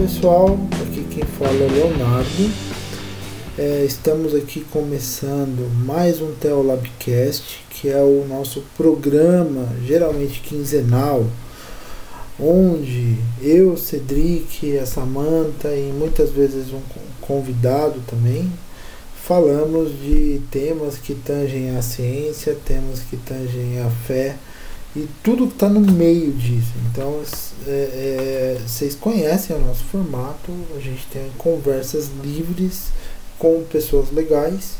pessoal, aqui quem fala é Leonardo. É, estamos aqui começando mais um Teolabcast, que é o nosso programa, geralmente quinzenal, onde eu, Cedric, a Samanta e muitas vezes um convidado também, falamos de temas que tangem a ciência, temas que tangem a fé e tudo está no meio disso. Então, é, é, vocês conhecem o nosso formato, a gente tem conversas livres com pessoas legais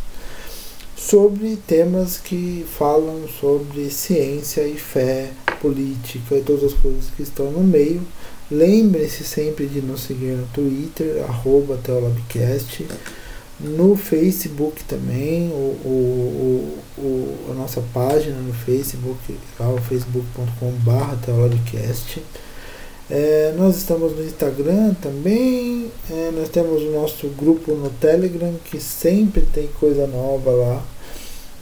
sobre temas que falam sobre ciência e fé, política e todas as coisas que estão no meio. Lembre-se sempre de nos seguir no Twitter, arroba Teolabcast no Facebook também, o, o, o, a nossa página no Facebook, lá o facebook.com.br. É, nós estamos no Instagram também, é, nós temos o nosso grupo no Telegram, que sempre tem coisa nova lá.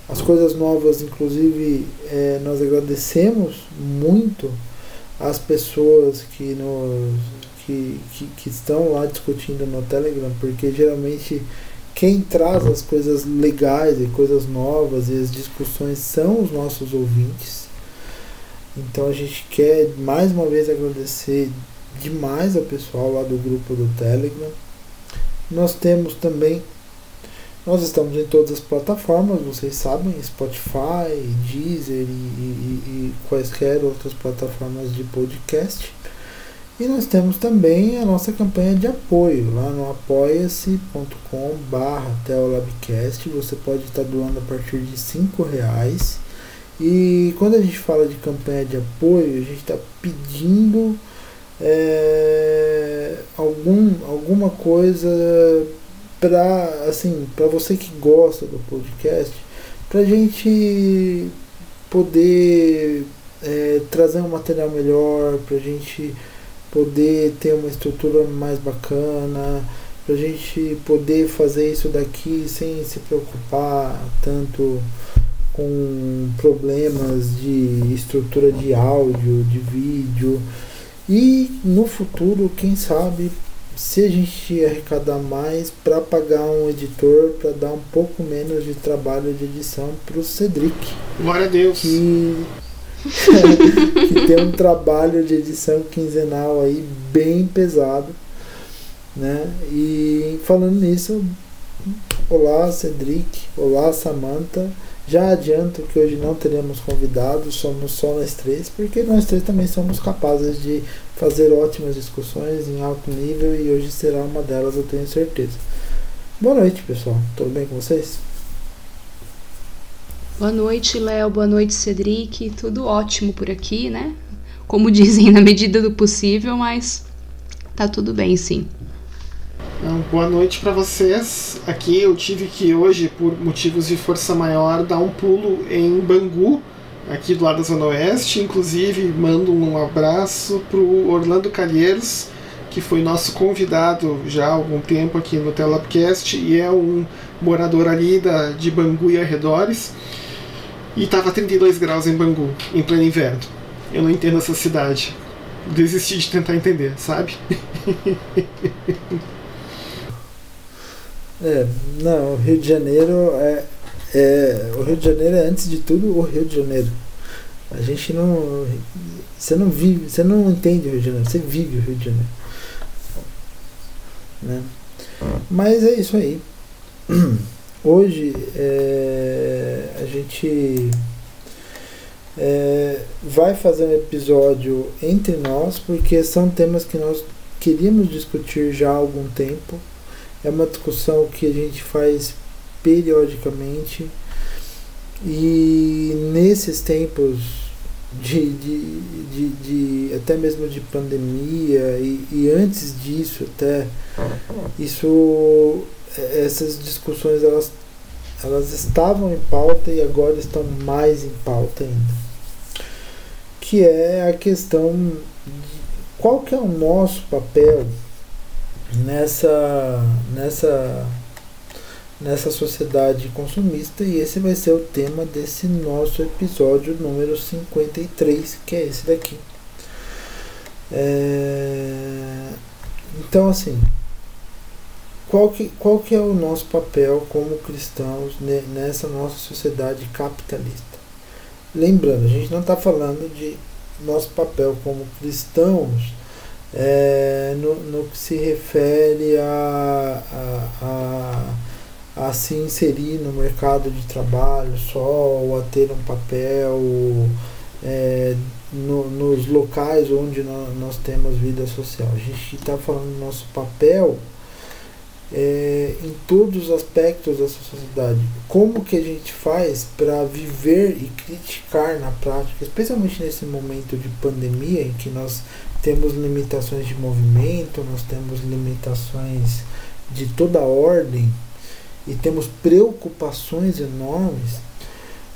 As coisas novas, inclusive, é, nós agradecemos muito as pessoas que, nos, que, que, que estão lá discutindo no Telegram, porque geralmente quem traz as coisas legais e coisas novas e as discussões são os nossos ouvintes. Então a gente quer mais uma vez agradecer demais ao pessoal lá do grupo do Telegram. Nós temos também, nós estamos em todas as plataformas, vocês sabem, Spotify, Deezer e, e, e quaisquer outras plataformas de podcast. E nós temos também a nossa campanha de apoio lá no apoia-se.com barra Teolabcast. Você pode estar doando a partir de cinco reais. E quando a gente fala de campanha de apoio, a gente está pedindo é, algum, alguma coisa para assim, você que gosta do podcast, para a gente poder é, trazer um material melhor, para a gente poder ter uma estrutura mais bacana, para a gente poder fazer isso daqui sem se preocupar tanto com problemas de estrutura de áudio, de vídeo. E no futuro, quem sabe, se a gente arrecadar mais para pagar um editor para dar um pouco menos de trabalho de edição para o Cedric. Glória a Deus. Que que tem um trabalho de edição quinzenal aí bem pesado. Né? E falando nisso, olá Cedric, olá Samantha. Já adianto que hoje não teremos convidados, somos só nós três, porque nós três também somos capazes de fazer ótimas discussões em alto nível e hoje será uma delas, eu tenho certeza. Boa noite, pessoal. Tudo bem com vocês? Boa noite, Léo. Boa noite, Cedric. Tudo ótimo por aqui, né? Como dizem, na medida do possível, mas tá tudo bem, sim. Então, boa noite para vocês. Aqui eu tive que hoje, por motivos de força maior, dar um pulo em Bangu, aqui do lado da Zona Oeste. Inclusive, mando um abraço pro Orlando Calheiros, que foi nosso convidado já há algum tempo aqui no Telapcast e é um morador ali da, de Bangu e arredores. E tava 32 graus em Bangu, em pleno inverno. Eu não entendo essa cidade. Desisti de tentar entender, sabe? é, não, o Rio de Janeiro é, é. O Rio de Janeiro é, antes de tudo, o Rio de Janeiro. A gente não. Você não vive, você não entende o Rio de Janeiro, você vive o Rio de Janeiro. Né? Mas é isso aí. Hoje é, a gente é, vai fazer um episódio entre nós, porque são temas que nós queríamos discutir já há algum tempo. É uma discussão que a gente faz periodicamente e nesses tempos de, de, de, de, até mesmo de pandemia e, e antes disso até isso essas discussões elas, elas estavam em pauta e agora estão mais em pauta ainda. Que é a questão de qual que é o nosso papel nessa, nessa, nessa sociedade consumista e esse vai ser o tema desse nosso episódio número 53, que é esse daqui. É, então, assim, qual que, qual que é o nosso papel como cristãos nessa nossa sociedade capitalista? Lembrando, a gente não está falando de nosso papel como cristãos é, no, no que se refere a, a, a, a, se inserir no mercado de trabalho só, ou a ter um papel é, no, nos locais onde nós, nós temos vida social. A gente está falando do nosso papel é, em todos os aspectos dessa sociedade. Como que a gente faz para viver e criticar na prática, especialmente nesse momento de pandemia em que nós temos limitações de movimento, nós temos limitações de toda ordem e temos preocupações enormes.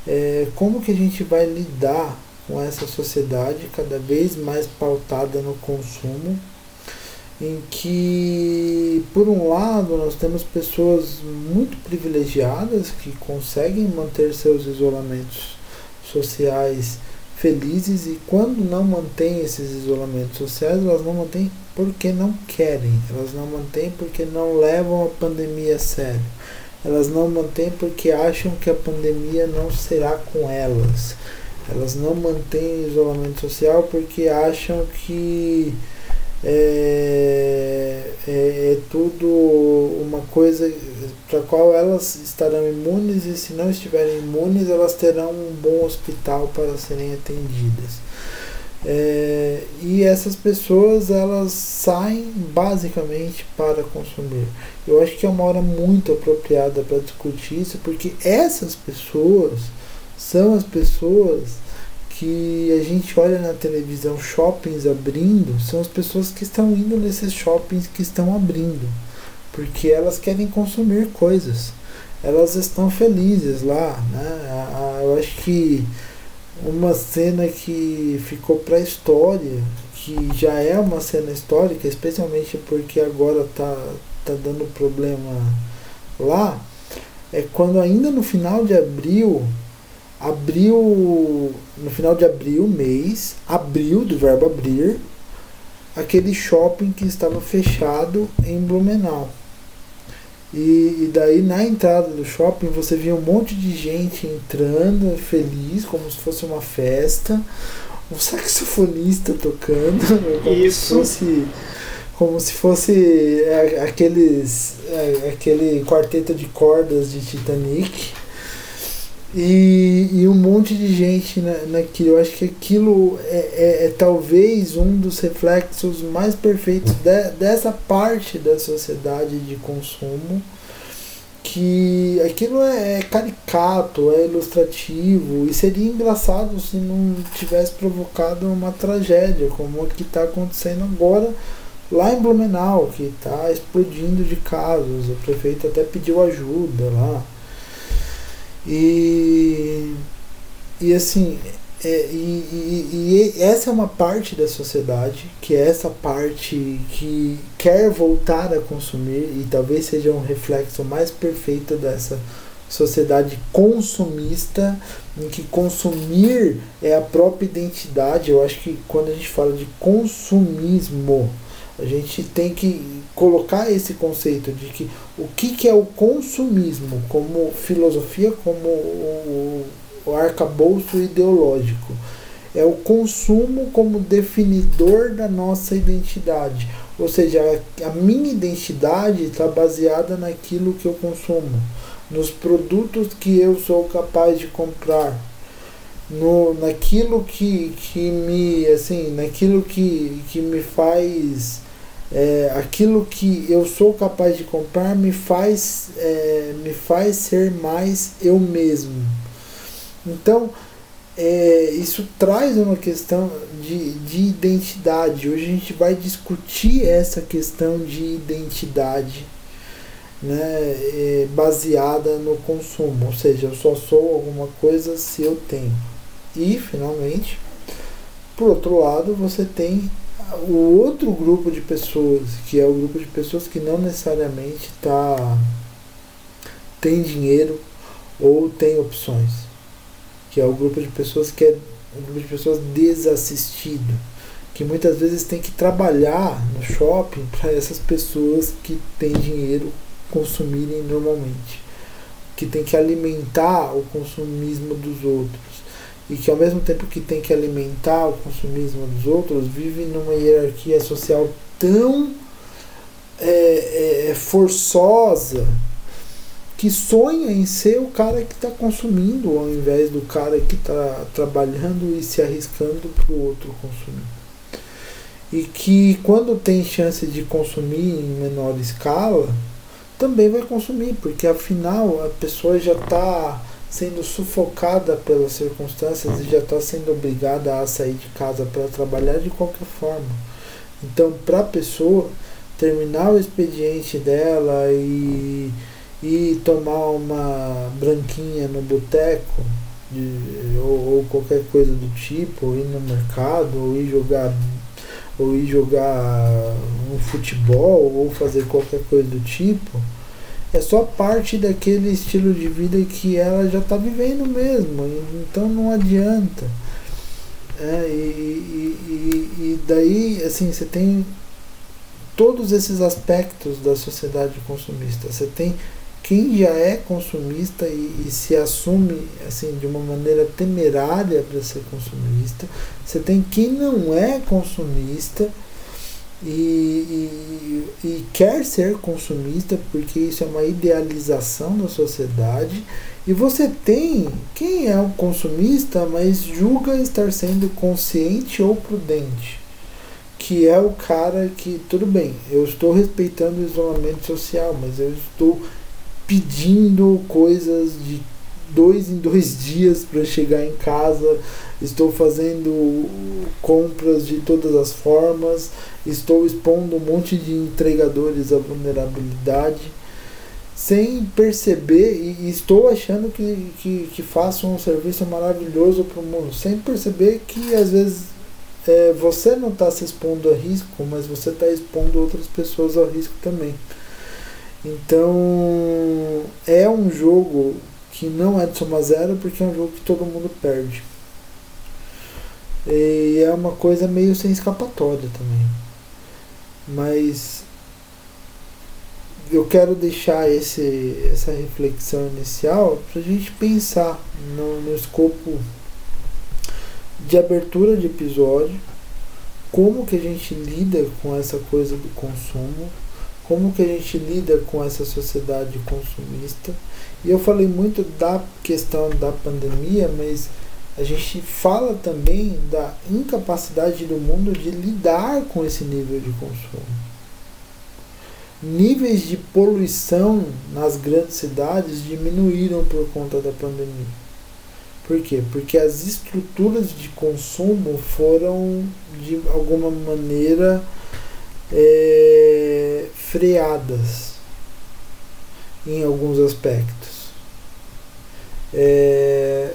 É, como que a gente vai lidar com essa sociedade cada vez mais pautada no consumo em que, por um lado, nós temos pessoas muito privilegiadas que conseguem manter seus isolamentos sociais felizes e quando não mantêm esses isolamentos sociais, elas não mantêm porque não querem, elas não mantêm porque não levam a pandemia a sério, elas não mantêm porque acham que a pandemia não será com elas, elas não mantêm isolamento social porque acham que é, é, é tudo uma coisa para qual elas estarão imunes e se não estiverem imunes elas terão um bom hospital para serem atendidas. É, e essas pessoas elas saem basicamente para consumir. Eu acho que é uma hora muito apropriada para discutir isso, porque essas pessoas são as pessoas que a gente olha na televisão shoppings abrindo, são as pessoas que estão indo nesses shoppings que estão abrindo, porque elas querem consumir coisas, elas estão felizes lá, né? Eu acho que uma cena que ficou para a história, que já é uma cena histórica, especialmente porque agora tá, tá dando problema lá, é quando ainda no final de abril abriu, no final de abril, mês, abriu do verbo abrir, aquele shopping que estava fechado em Blumenau. E, e, daí na entrada do shopping você via um monte de gente entrando, feliz, como se fosse uma festa, um saxofonista tocando, como Isso. se fosse como se fosse é, aqueles é, aquele quarteto de cordas de Titanic e, e um monte de gente na, naquilo. Eu acho que aquilo é, é, é talvez um dos reflexos mais perfeitos de, dessa parte da sociedade de consumo. Que aquilo é, é caricato, é ilustrativo e seria engraçado se não tivesse provocado uma tragédia como a que está acontecendo agora lá em Blumenau, que está explodindo de casos. O prefeito até pediu ajuda lá. E, e assim, é, e, e, e, essa é uma parte da sociedade, que é essa parte que quer voltar a consumir, e talvez seja um reflexo mais perfeito dessa sociedade consumista, em que consumir é a própria identidade. Eu acho que quando a gente fala de consumismo, a gente tem que colocar esse conceito de que o que, que é o consumismo como filosofia, como o, o arcabouço ideológico. É o consumo como definidor da nossa identidade. Ou seja, a, minha identidade está baseada naquilo que eu consumo, nos produtos que eu sou capaz de comprar, no, naquilo que, que me assim naquilo que, que me faz é, aquilo que eu sou capaz de comprar me faz, é, me faz ser mais eu mesmo. Então, é, isso traz uma questão de, de identidade. Hoje a gente vai discutir essa questão de identidade né, é, baseada no consumo, ou seja, eu só sou alguma coisa se eu tenho. E, finalmente, por outro lado, você tem o outro grupo de pessoas, que é o grupo de pessoas que não necessariamente tá, tem dinheiro ou tem opções, que é o grupo de pessoas que é um grupo de pessoas desassistido. que muitas vezes tem que trabalhar no shopping para essas pessoas que têm dinheiro consumirem normalmente, que tem que alimentar o consumismo dos outros e que ao mesmo tempo que tem que alimentar o consumismo dos outros vive numa hierarquia social tão é, é, forçosa que sonha em ser o cara que está consumindo ao invés do cara que está trabalhando e se arriscando para o outro consumir. E que quando tem chance de consumir em menor escala, também vai consumir, porque afinal a pessoa já está sendo sufocada pelas circunstâncias e já está sendo obrigada a sair de casa para trabalhar de qualquer forma. Então, para a pessoa terminar o expediente dela e e tomar uma branquinha no boteco ou, ou, qualquer coisa do tipo, ou ir no mercado, ou ir jogar ou ir jogar um futebol ou fazer qualquer coisa do tipo, é só parte daquele estilo de vida que ela já está vivendo mesmo, então não adianta. É, e, e, e daí, assim, você tem todos esses aspectos da sociedade consumista. Você tem quem já é consumista e, e, se assume assim de uma maneira temerária para ser consumista, você tem quem não é consumista e, e, quer ser consumista porque isso é uma idealização da sociedade, e você tem quem é um consumista, mas julga estar sendo consciente ou prudente. Que é o cara que, tudo bem, eu estou respeitando o isolamento social, mas eu estou pedindo coisas de dois em dois dias para chegar em casa, estou fazendo compras de todas as formas, estou expondo um monte de entregadores à vulnerabilidade, sem perceber, e estou achando que, que, que faço um serviço maravilhoso para o mundo, sem perceber que às vezes é, você não está se expondo a risco, mas você está expondo outras pessoas ao risco também. Então é um jogo que não é de soma zero porque é um jogo que todo mundo perde. E é uma coisa meio sem escapatória também. Mas eu quero deixar esse, essa reflexão inicial para a gente pensar no, no escopo de abertura de episódio, como que a gente lida com essa coisa do consumo, como que a gente lida com essa sociedade consumista. E eu falei muito da questão da pandemia, mas a gente fala também da incapacidade do mundo de lidar com esse nível de consumo. Níveis de poluição nas grandes cidades diminuíram por conta da pandemia. Por quê? Porque as estruturas de consumo foram, de alguma maneira, é, freadas em alguns aspectos. É,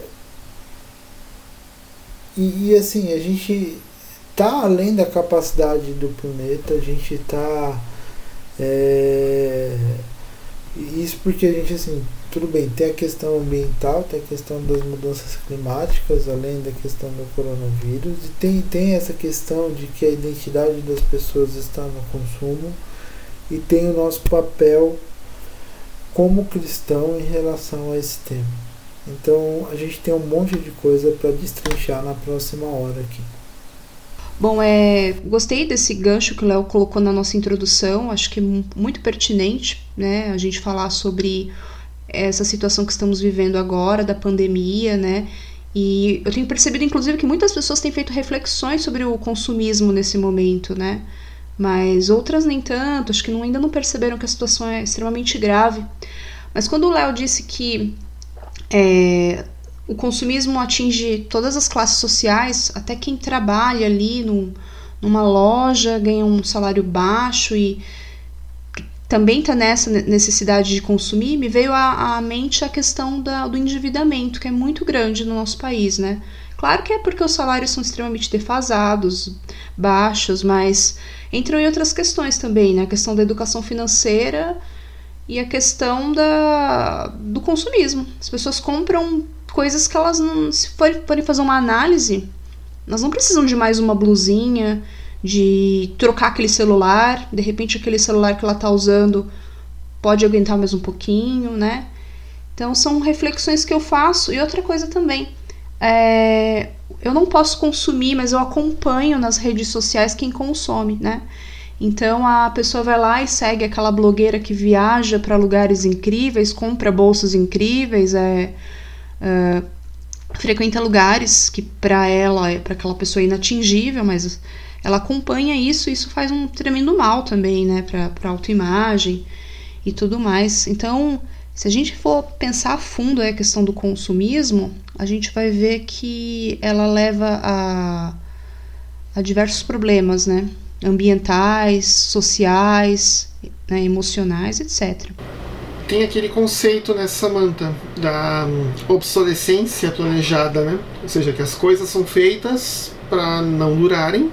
e, e, assim, a gente tá além da capacidade do planeta, a gente está é, isso porque a gente assim, tudo bem, tem a questão ambiental, tem a questão das mudanças climáticas, além da questão do coronavírus, e tem, tem essa questão de que a identidade das pessoas está no consumo, e tem o nosso papel como cristão em relação a esse tema. Então a gente tem um monte de coisa para destrinchar na próxima hora aqui. Bom, é, gostei desse gancho que o Léo colocou na nossa introdução, acho que muito pertinente, né, a gente falar sobre essa situação que estamos vivendo agora, da pandemia, né, e eu tenho percebido, inclusive, que muitas pessoas têm feito reflexões sobre o consumismo nesse momento, né, mas outras nem tanto, acho que não, ainda não perceberam que a situação é extremamente grave. Mas quando o Léo disse que é, o consumismo atinge todas as classes sociais, até quem trabalha ali num, numa loja ganha um salário baixo e também está nessa necessidade de consumir, me veio à, à mente a questão da, do endividamento, que é muito grande no nosso país, né? Claro que é porque os salários são extremamente defasados, baixos, mas entram em outras questões também, né? A questão da educação financeira e a questão da, do consumismo. As pessoas compram coisas que elas não. Se forem fazer uma análise, Elas não precisam de mais uma blusinha, de trocar aquele celular, de repente aquele celular que ela está usando pode aguentar mais um pouquinho, né? Então são reflexões que eu faço. E outra coisa também, é, eu não posso consumir, mas eu acompanho nas redes sociais quem consome, né? Então a pessoa vai lá e segue aquela blogueira que viaja para lugares incríveis, compra bolsas incríveis, é, é frequenta lugares que para ela, é para aquela pessoa é inatingível, mas ela acompanha isso, e isso faz um tremendo mal também, né, para autoimagem e tudo mais. Então, se a gente for pensar a fundo a questão do consumismo, a gente vai ver que ela leva a, a diversos problemas, né? Ambientais, sociais, né, emocionais, etc. Tem aquele conceito, né, Samantha, da hum, obsolescência planejada, né? Ou seja, que as coisas são feitas para não durarem,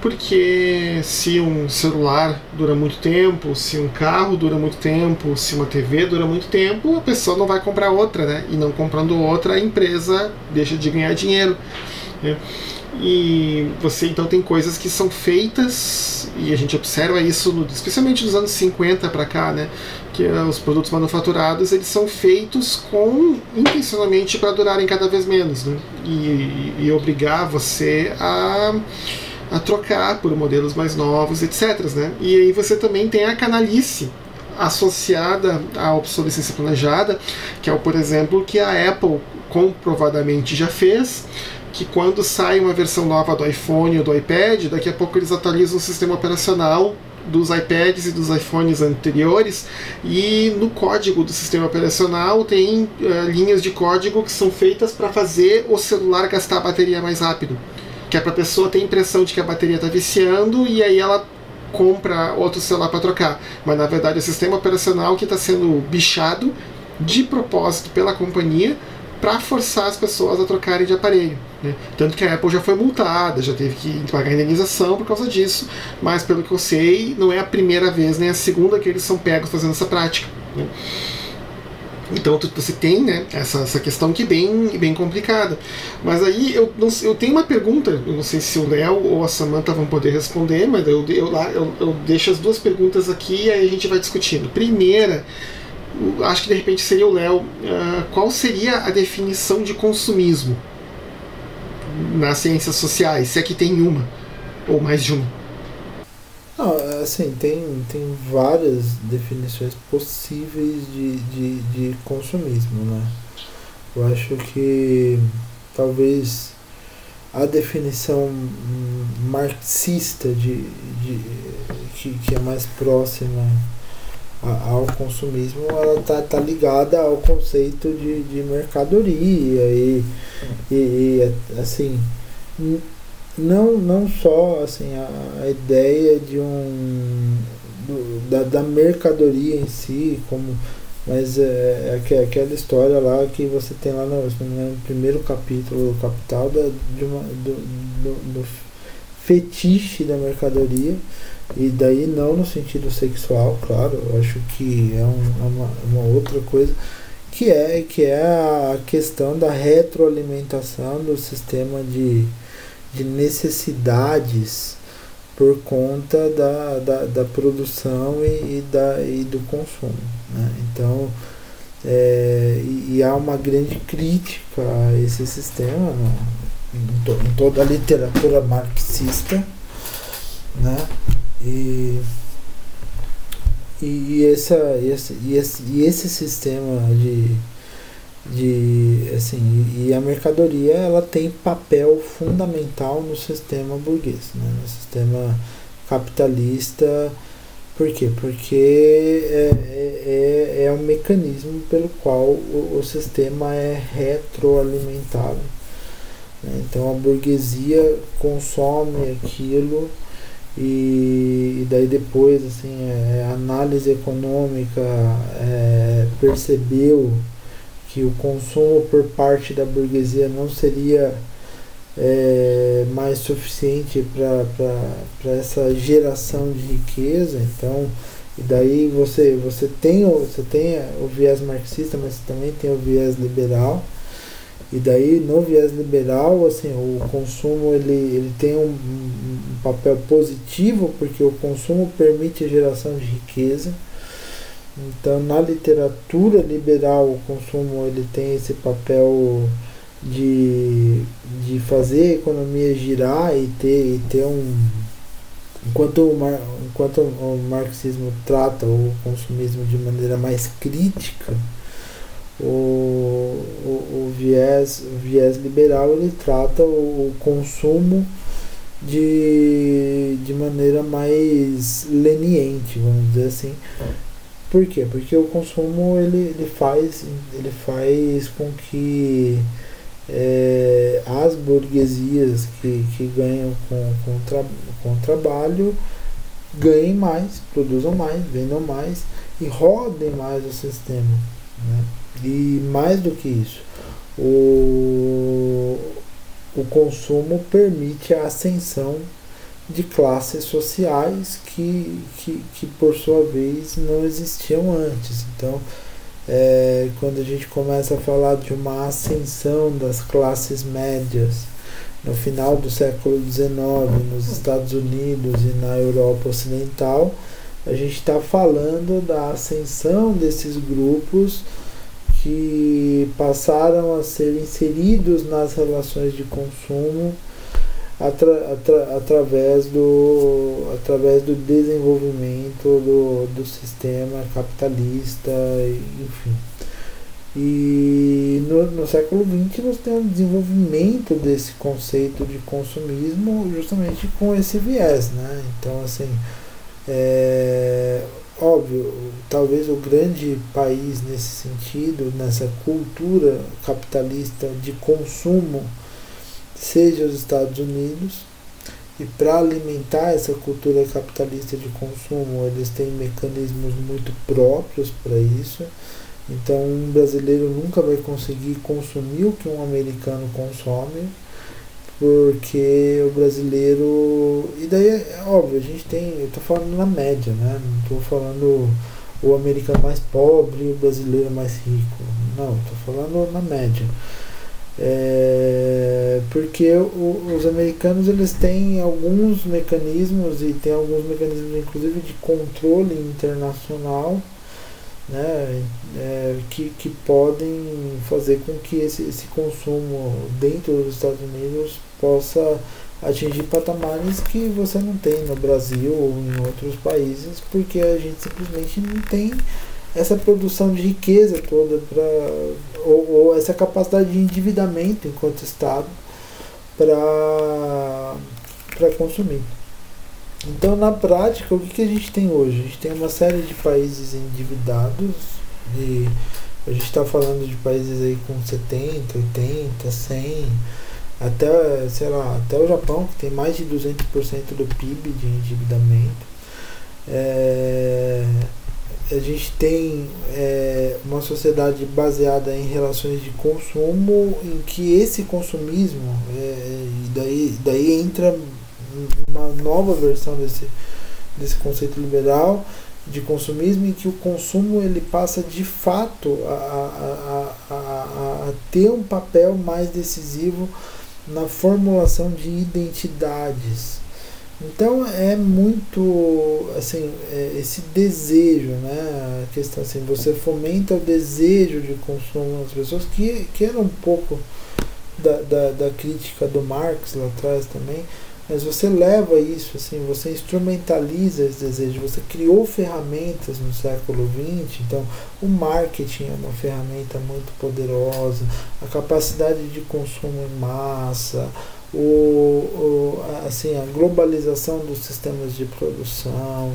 porque se um celular dura muito tempo, se um carro dura muito tempo, se uma TV dura muito tempo, a pessoa não vai comprar outra, né? E não comprando outra, a empresa deixa de ganhar dinheiro. Né? E você então tem coisas que são feitas, e a gente observa isso, no, especialmente dos anos 50 para cá, né? Que uh, os produtos manufaturados eles são feitos com intencionalmente para durarem cada vez menos, né? E, e obrigar você a a trocar por modelos mais novos, etc. Né? E aí você também tem a canalice associada à obsolescência planejada, que é, o, por exemplo, que a Apple comprovadamente já fez, que quando sai uma versão nova do iPhone ou do iPad, daqui a pouco eles atualizam o sistema operacional dos iPads e dos iPhones anteriores e no código do sistema operacional tem uh, linhas de código que são feitas para fazer o celular gastar a bateria mais rápido, que é para a pessoa ter a impressão de que a bateria está viciando e aí ela compra outro celular para trocar, mas na verdade é o sistema operacional que está sendo bichado de propósito pela companhia para forçar as pessoas a trocarem de aparelho. Né? Tanto que a Apple já foi multada, já teve que pagar indenização por causa disso, mas pelo que eu sei, não é a primeira vez nem a segunda que eles são pegos fazendo essa prática. Né? Então você tem né, essa, essa questão que é bem, bem complicada. Mas aí eu, não, eu tenho uma pergunta, eu não sei se o Léo ou a Samantha vão poder responder, mas eu, eu, eu, eu deixo as duas perguntas aqui e aí a gente vai discutindo. Primeira, acho que de repente seria o Léo, uh, qual seria a definição de consumismo nas ciências sociais, se é que tem uma, ou mais de uma? Não, assim, tem, tem várias definições possíveis de, de, de consumismo, né? Eu acho que talvez a definição marxista de, de, que, que é mais próxima ao consumismo ela tá, tá ligada ao conceito de, de mercadoria e, e, e assim não, não só assim a, a ideia de um do, da, da mercadoria em si como mas é, é, aquela história lá que você tem lá no, no primeiro capítulo do Capital da, de uma, do, do, do fetiche da mercadoria e daí não no sentido sexual, claro, eu acho que é, um, é uma, uma outra coisa, que é, que é a questão da retroalimentação do sistema de, de necessidades por conta da, da, da produção e, e, da, e do consumo. Né? Então, é, e, e, há uma grande crítica a esse sistema né? em, to, em toda a literatura marxista. Né? E, e, essa, esse, e, esse, e esse sistema de, de assim e a mercadoria ela tem papel fundamental no sistema burguês né? no sistema capitalista por quê? porque é, é, é, é um mecanismo pelo qual o, o sistema é retroalimentado né? então a burguesia consome aquilo e, e daí depois assim é, a análise econômica é, percebeu que o consumo por parte da burguesia não seria é, mais suficiente para essa geração de riqueza então e daí você você tem você tem o viés marxista mas também tem o viés liberal E daí, no viés liberal, assim, o consumo ele, ele tem um, um papel positivo, porque o consumo permite a geração de riqueza. Então, na literatura liberal, o consumo ele tem esse papel de, de fazer a economia girar e ter, e ter um. Enquanto o, enquanto o marxismo trata o consumismo de maneira mais crítica, o, o, o, viés, o viés liberal ele trata o, consumo de, de maneira mais leniente, vamos dizer assim. Por quê? Porque o consumo ele, ele, faz, ele faz com que é, as burguesias que, que ganham com, com, tra, com trabalho ganhem mais, produzam mais, vendam mais e rodem mais o sistema. Né? E mais do que isso, o, o consumo permite a ascensão de classes sociais que, que, que por sua vez não existiam antes. Então, é, quando a gente começa a falar de uma ascensão das classes médias no final do século XIX nos Estados Unidos e na Europa Ocidental, a gente está falando da ascensão desses grupos que passaram a ser inseridos nas relações de consumo atra, atra, através, do, através do desenvolvimento do, do sistema capitalista, enfim. E no, no século XX nós temos um desenvolvimento desse conceito de consumismo justamente com esse viés, né? Então assim, é, óbvio, talvez o grande país nesse sentido, nessa cultura capitalista de consumo, seja os Estados Unidos. E para alimentar essa cultura capitalista de consumo, eles têm mecanismos muito próprios para isso. Então, um brasileiro nunca vai conseguir consumir o que um americano consome, porque o brasileiro. E daí é óbvio, a gente tem. Eu estou falando na média, né? Não estou falando o americano mais pobre e o brasileiro mais rico. Não, estou falando na média. É, porque o, os americanos eles têm alguns mecanismos e tem alguns mecanismos inclusive de controle internacional né, é, que, que podem fazer com que esse, esse consumo dentro dos Estados Unidos possa atingir patamares que você não tem no Brasil ou em outros países, porque a gente simplesmente não tem essa produção de riqueza toda para ou, ou, essa capacidade de endividamento enquanto Estado para consumir. Então, na prática, o que, que a gente tem hoje? A gente tem uma série de países endividados e a gente está falando de países aí com 70, 80, 100 até, sei lá, até o Japão, que tem mais de 200% do PIB de endividamento. É, a gente tem é, uma sociedade baseada em relações de consumo, em que esse consumismo, é, daí, daí entra uma nova versão desse, desse conceito liberal de consumismo, em que o consumo ele passa de fato a, a, a, a, ter um papel mais decisivo na formulação de identidades. Então é muito assim é esse desejo, né? A questão assim, você fomenta o desejo de consumo nas pessoas, que, que era um pouco da, da, da crítica do Marx lá atrás também, mas você leva isso, assim, você instrumentaliza esse desejo, você criou ferramentas no século XX, então o marketing é uma ferramenta muito poderosa, a capacidade de consumo em massa, o, o, assim, a globalização dos sistemas de produção,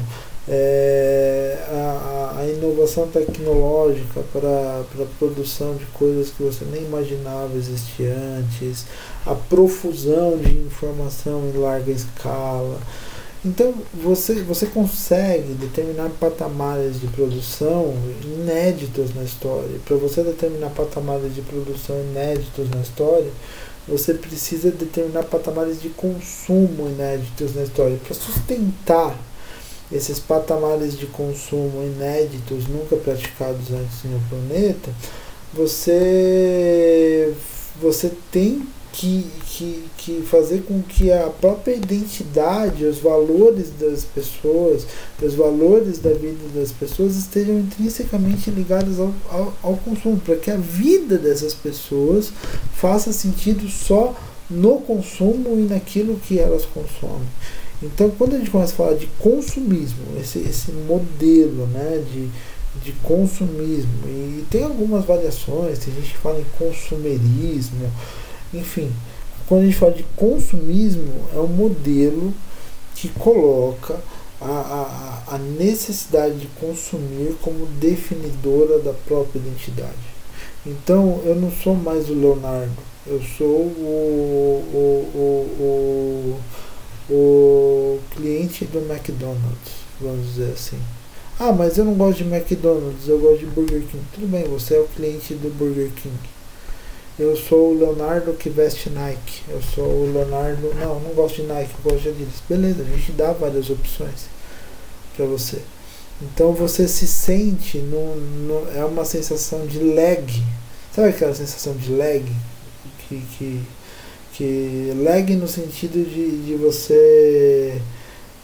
é, a, a, inovação tecnológica para a produção de coisas que você nem imaginava existir antes, a profusão de informação em larga escala. Então você, você consegue determinar patamares de produção inéditos na história. Para você determinar patamares de produção inéditos na história, você precisa determinar patamares de consumo inéditos na história. Para sustentar esses patamares de consumo inéditos, nunca praticados antes no planeta, você você tem que, que, que fazer com que a própria identidade, os valores das pessoas, os valores da vida das pessoas estejam intrinsecamente ligados ao, ao, ao consumo, para que a vida dessas pessoas faça sentido só no consumo e naquilo que elas consomem. Então, quando a gente começa a falar de consumismo, esse, esse modelo né, de, de consumismo, e tem algumas variações, tem gente que fala em consumerismo, enfim, quando a gente fala de consumismo, é um modelo que coloca a, a, a necessidade de consumir como definidora da própria identidade. Então, eu não sou mais o Leonardo, eu sou o, o, o, o, cliente do McDonald's, vamos dizer assim. Ah, mas eu não gosto de McDonald's, eu gosto de Burger King. Tudo bem, você é o cliente do Burger King. Eu sou o Leonardo que veste Nike. Eu sou o Leonardo. Não, não gosto de Nike, eu gosto de Adidas. Beleza, a gente dá várias opções para você. Então você se sente no, no, é uma sensação de lag. Sabe aquela sensação de lag? Que, que, que lag no sentido de, de você.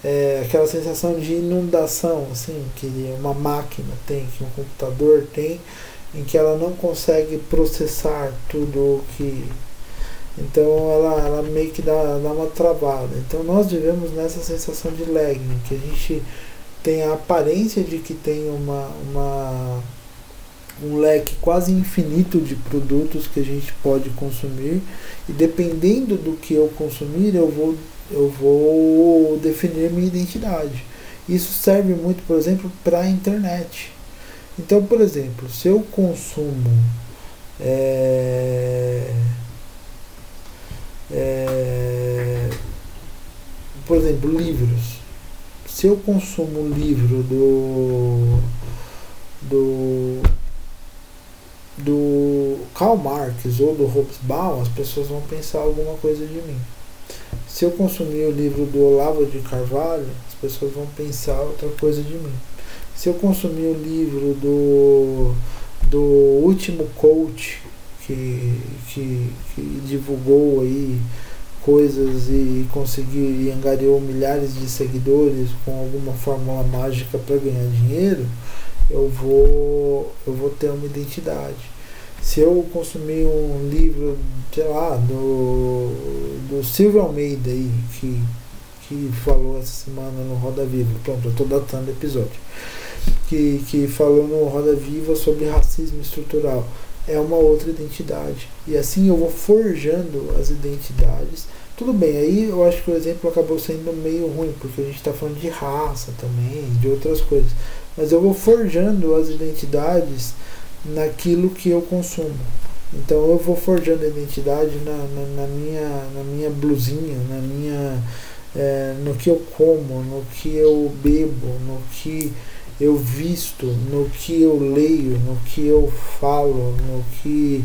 É, aquela sensação de inundação, assim, que uma máquina tem, que um computador tem em que ela não consegue processar tudo o que. Então ela, ela meio que dá, dá uma travada. Então nós vivemos nessa sensação de lag, que a gente tem a aparência de que tem uma, uma, um leque quase infinito de produtos que a gente pode consumir e dependendo do que eu consumir eu vou, eu vou definir minha identidade. Isso serve muito, por exemplo, para a internet. Então, por exemplo, se eu consumo é, é, por exemplo, livros. Se eu consumo um livro do do do Karl Marx ou do Hobsbawm, as pessoas vão pensar alguma coisa de mim. Se eu consumir o livro do Olavo de Carvalho, as pessoas vão pensar outra coisa de mim se eu consumir o livro do, do último coach que, que, que divulgou aí coisas e conseguiu e angariou milhares de seguidores com alguma fórmula mágica para ganhar dinheiro, eu vou eu vou ter uma identidade. Se eu consumir um livro, sei lá, do, do Silvio Almeida aí, que, que falou essa semana no Roda Viva, pronto, eu estou datando o episódio que, que falou no Roda Viva sobre racismo estrutural. É uma outra identidade. E assim eu vou forjando as identidades. Tudo bem, aí eu acho que o exemplo acabou sendo meio ruim, porque a gente está falando de raça também, de outras coisas. Mas eu vou forjando as identidades naquilo que eu consumo. Então eu vou forjando a identidade na, na, na minha, na minha blusinha, na minha, é, no que eu como, no que eu bebo, no que eu visto, no que eu leio, no que eu falo, no que,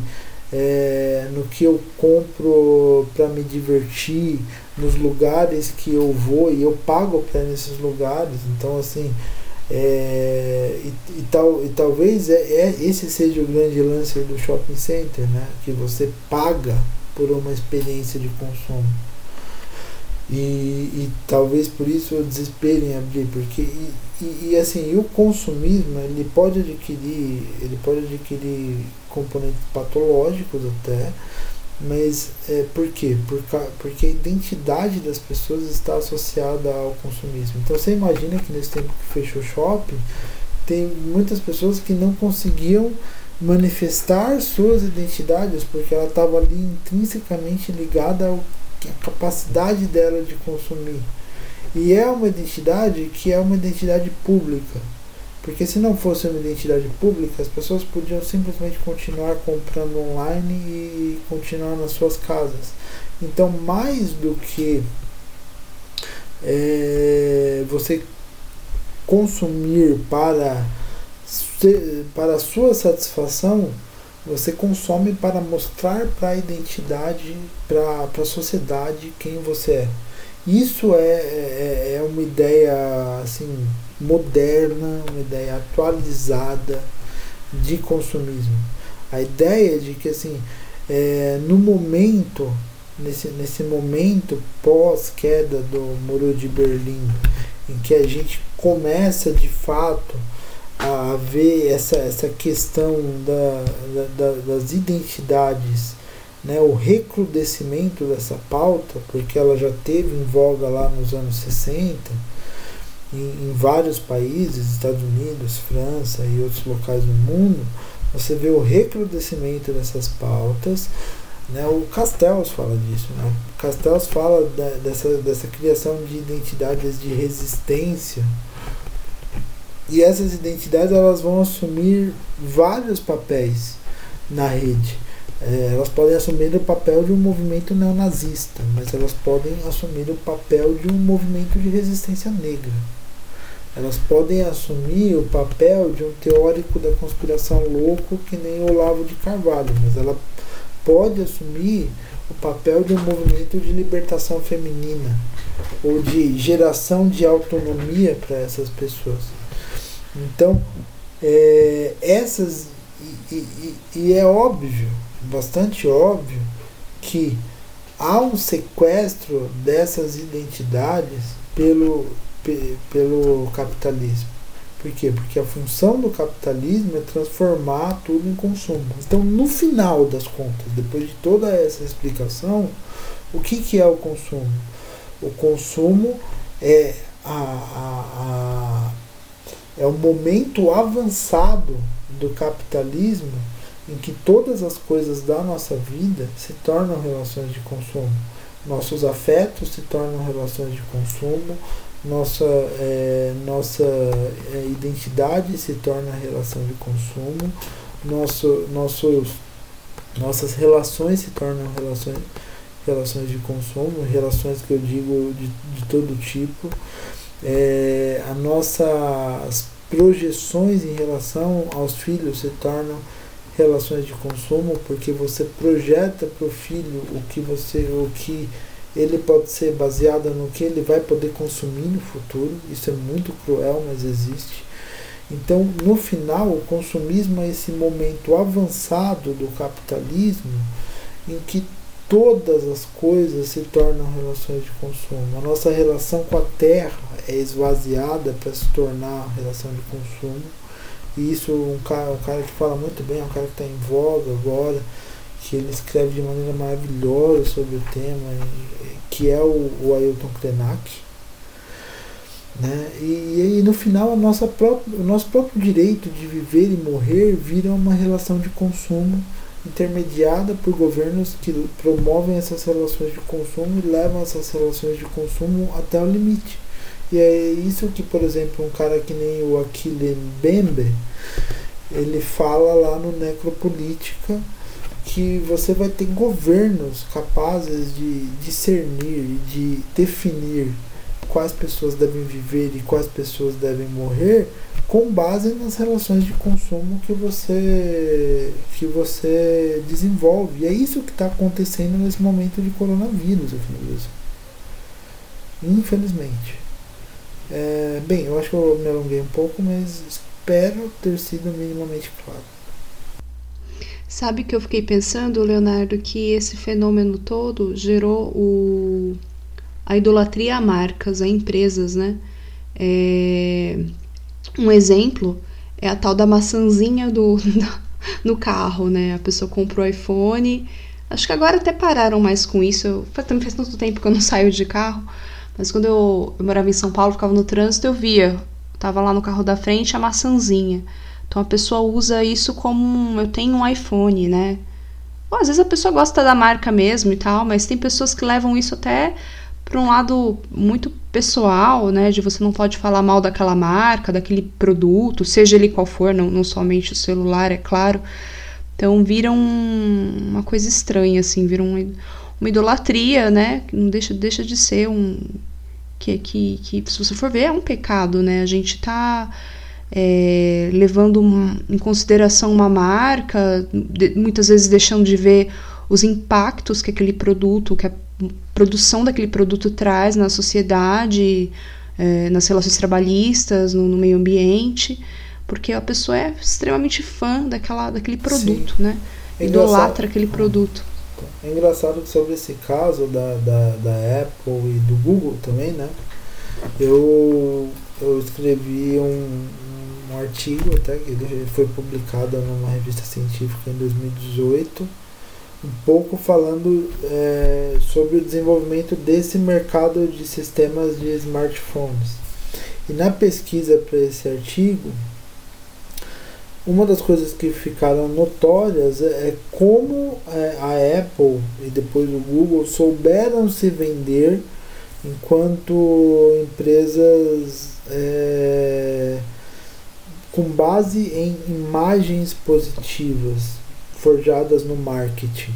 é, no que eu compro para me divertir, nos lugares que eu vou e eu pago para nesses lugares. Então, assim, é, e, e, tal, e talvez é, é, esse seja o grande lance do shopping center, né? que você paga por uma experiência de consumo. E, e talvez por isso eu desespero em abrir, porque e, e, assim, o consumismo ele pode adquirir, ele pode adquirir componentes patológicos até, mas é, por quê? Por, porque a identidade das pessoas está associada ao consumismo. Então você imagina que nesse tempo que fechou o shopping, tem muitas pessoas que não conseguiam manifestar suas identidades porque ela estava ali intrinsecamente ligada a capacidade dela de consumir. E é uma identidade que é uma identidade pública. Porque se não fosse uma identidade pública, as pessoas podiam simplesmente continuar comprando online e continuar nas suas casas. Então, mais do que é, você consumir para, para sua satisfação, você consome para mostrar para a identidade, para a sociedade quem você é. Isso é, é, é uma ideia assim moderna, uma ideia atualizada de consumismo. A ideia de que assim é, no momento, nesse, nesse momento pós-queda do Muro de Berlim, em que a gente começa de fato a ver essa, essa questão da, da, das identidades, né, o recrudescimento dessa pauta, porque ela já teve em voga lá nos anos 60, em, em vários países, Estados Unidos, França e outros locais do mundo, você vê o recrudescimento dessas pautas. Né? O Castells fala disso. Né? O Castells fala da, dessa, dessa criação de identidades de resistência. E essas identidades elas vão assumir vários papéis na rede. É, elas podem assumir o papel de um movimento neonazista, mas elas podem assumir o papel de um movimento de resistência negra. Elas podem assumir o papel de um teórico da conspiração louco que nem Olavo de Carvalho, mas ela pode assumir o papel de um movimento de libertação feminina ou de geração de autonomia para essas pessoas. Então, é, essas e, e, e é óbvio, bastante óbvio, que há um sequestro dessas identidades pelo pelo capitalismo. Por quê? Porque a função do capitalismo é transformar tudo em consumo. Então, no final das contas, depois de toda essa explicação, o que, que é o consumo? O consumo é, a, a, a, é o momento avançado do capitalismo em que todas as coisas da nossa vida se tornam relações de consumo. Nossos afetos se tornam relações de consumo, nossa, é, nossa é, identidade se torna relação de consumo, nosso, nossos, nossas relações se tornam relações, relações de consumo, relações que eu digo de, de todo tipo, é, as nossas projeções em relação aos filhos se tornam relações de consumo porque você projeta para o filho o que você o que ele pode ser baseado no que ele vai poder consumir no futuro. Isso é muito cruel, mas existe. Então, no final, o consumismo é esse momento avançado do capitalismo em que todas as coisas se tornam relações de consumo. A nossa relação com a terra é esvaziada para se tornar relação de consumo. E isso, um cara, um cara que fala muito bem, é um cara que está em voga agora, que ele escreve de maneira maravilhosa sobre o tema, que é o, o Ailton Krenak. Né? E, e no final a nossa própria, o nosso próprio direito de viver e morrer vira uma relação de consumo intermediada por governos que promovem essas relações de consumo e levam essas relações de consumo até o limite. E é isso que, por exemplo, um cara que nem o Aquile Mbembe, ele fala lá no Necropolítica, que você vai ter governos capazes de discernir, de definir quais pessoas devem viver e quais pessoas devem morrer com base nas relações de consumo que você que você desenvolve. E é isso que está acontecendo nesse momento de coronavírus, Infelizmente. É, bem, eu acho que eu me alonguei um pouco, mas espero ter sido minimamente claro. Sabe que eu fiquei pensando, Leonardo, que esse fenômeno todo gerou o, a idolatria a marcas, a empresas, né? É, um exemplo é a tal da maçãzinha do, no carro, né? A pessoa comprou o iPhone. Acho que agora até pararam mais com isso. Faz tanto tempo que eu não saio de carro. Mas quando eu, eu morava em São Paulo, ficava no trânsito, eu via. Tava lá no carro da frente a maçãzinha. Então a pessoa usa isso como um, eu tenho um iPhone, né? Ou, às vezes a pessoa gosta da marca mesmo e tal, mas tem pessoas que levam isso até para um lado muito pessoal, né? De você não pode falar mal daquela marca, daquele produto, seja ele qual for, não, não somente o celular, é claro. Então vira um, uma coisa estranha, assim, vira um, uma idolatria, né? Não deixa, deixa de ser um. Que, que, que, se você for ver, é um pecado, né? A gente tá é, levando em consideração uma marca, de, muitas vezes deixando de ver os impactos que aquele produto, que a produção daquele produto traz na sociedade, é, nas relações trabalhistas, no, no, meio ambiente, porque a pessoa é extremamente fã daquela, daquele produto, Sim. né? é idolatra aquele produto. É engraçado que sobre esse caso da, da, da Apple e do Google também, né? Eu, eu escrevi um, um artigo até que foi publicado numa revista científica em 2018 um pouco falando é, sobre o desenvolvimento desse mercado de sistemas de smartphones. E na pesquisa para esse artigo, uma das coisas que ficaram notórias é, é como é, a Apple e depois o Google souberam se vender enquanto empresas é, com base em imagens positivas forjadas no marketing.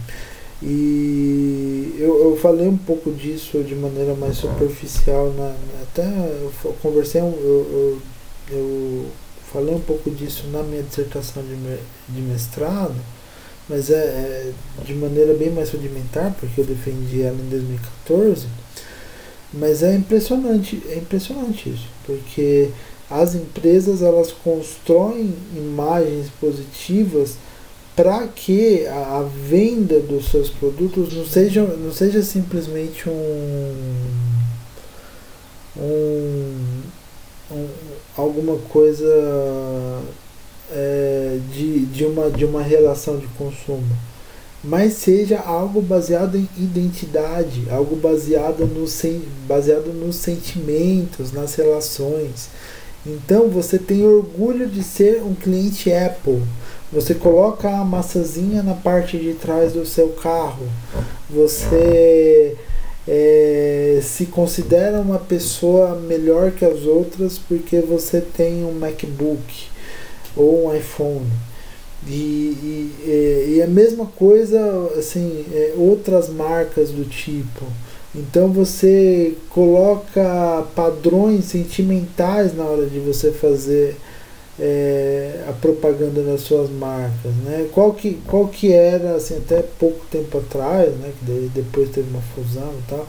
E eu, eu falei um pouco disso de maneira mais superficial, na, até eu conversei, eu, eu, eu falei um pouco disso na minha dissertação de, de mestrado, mas é, é, de maneira bem mais rudimentar, porque eu defendi ela em 2014. Mas é impressionante, é impressionante isso, porque as empresas elas constroem imagens positivas para que a, a, venda dos seus produtos não seja, não seja simplesmente um, um, um alguma coisa é, de, de, uma, de uma relação de consumo, mas seja algo baseado em identidade, algo baseado, no, baseado nos sentimentos, nas relações. Então você tem orgulho de ser um cliente Apple você coloca a maçãzinha na parte de trás do seu carro. Você é, se considera uma pessoa melhor que as outras porque você tem um MacBook ou um iPhone. E, e, e a mesma coisa, assim, é, outras marcas do tipo. Então você coloca padrões sentimentais na hora de você fazer é, a propaganda das suas marcas, né? Qual que, qual que era, assim, até pouco tempo atrás, né? Que depois teve uma fusão e tal,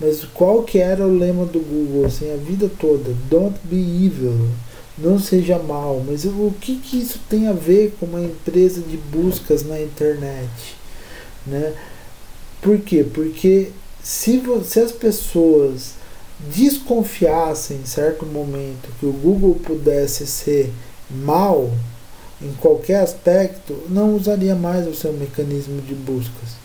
mas qual que era o lema do Google, assim, a vida toda? Don't be evil, não seja mal. Mas o que que isso tem a ver com uma empresa de buscas na internet, né? Por quê? Porque se, se as pessoas desconfiassem em certo momento que o Google pudesse ser mal em qualquer aspecto, não usaria mais o seu mecanismo de buscas.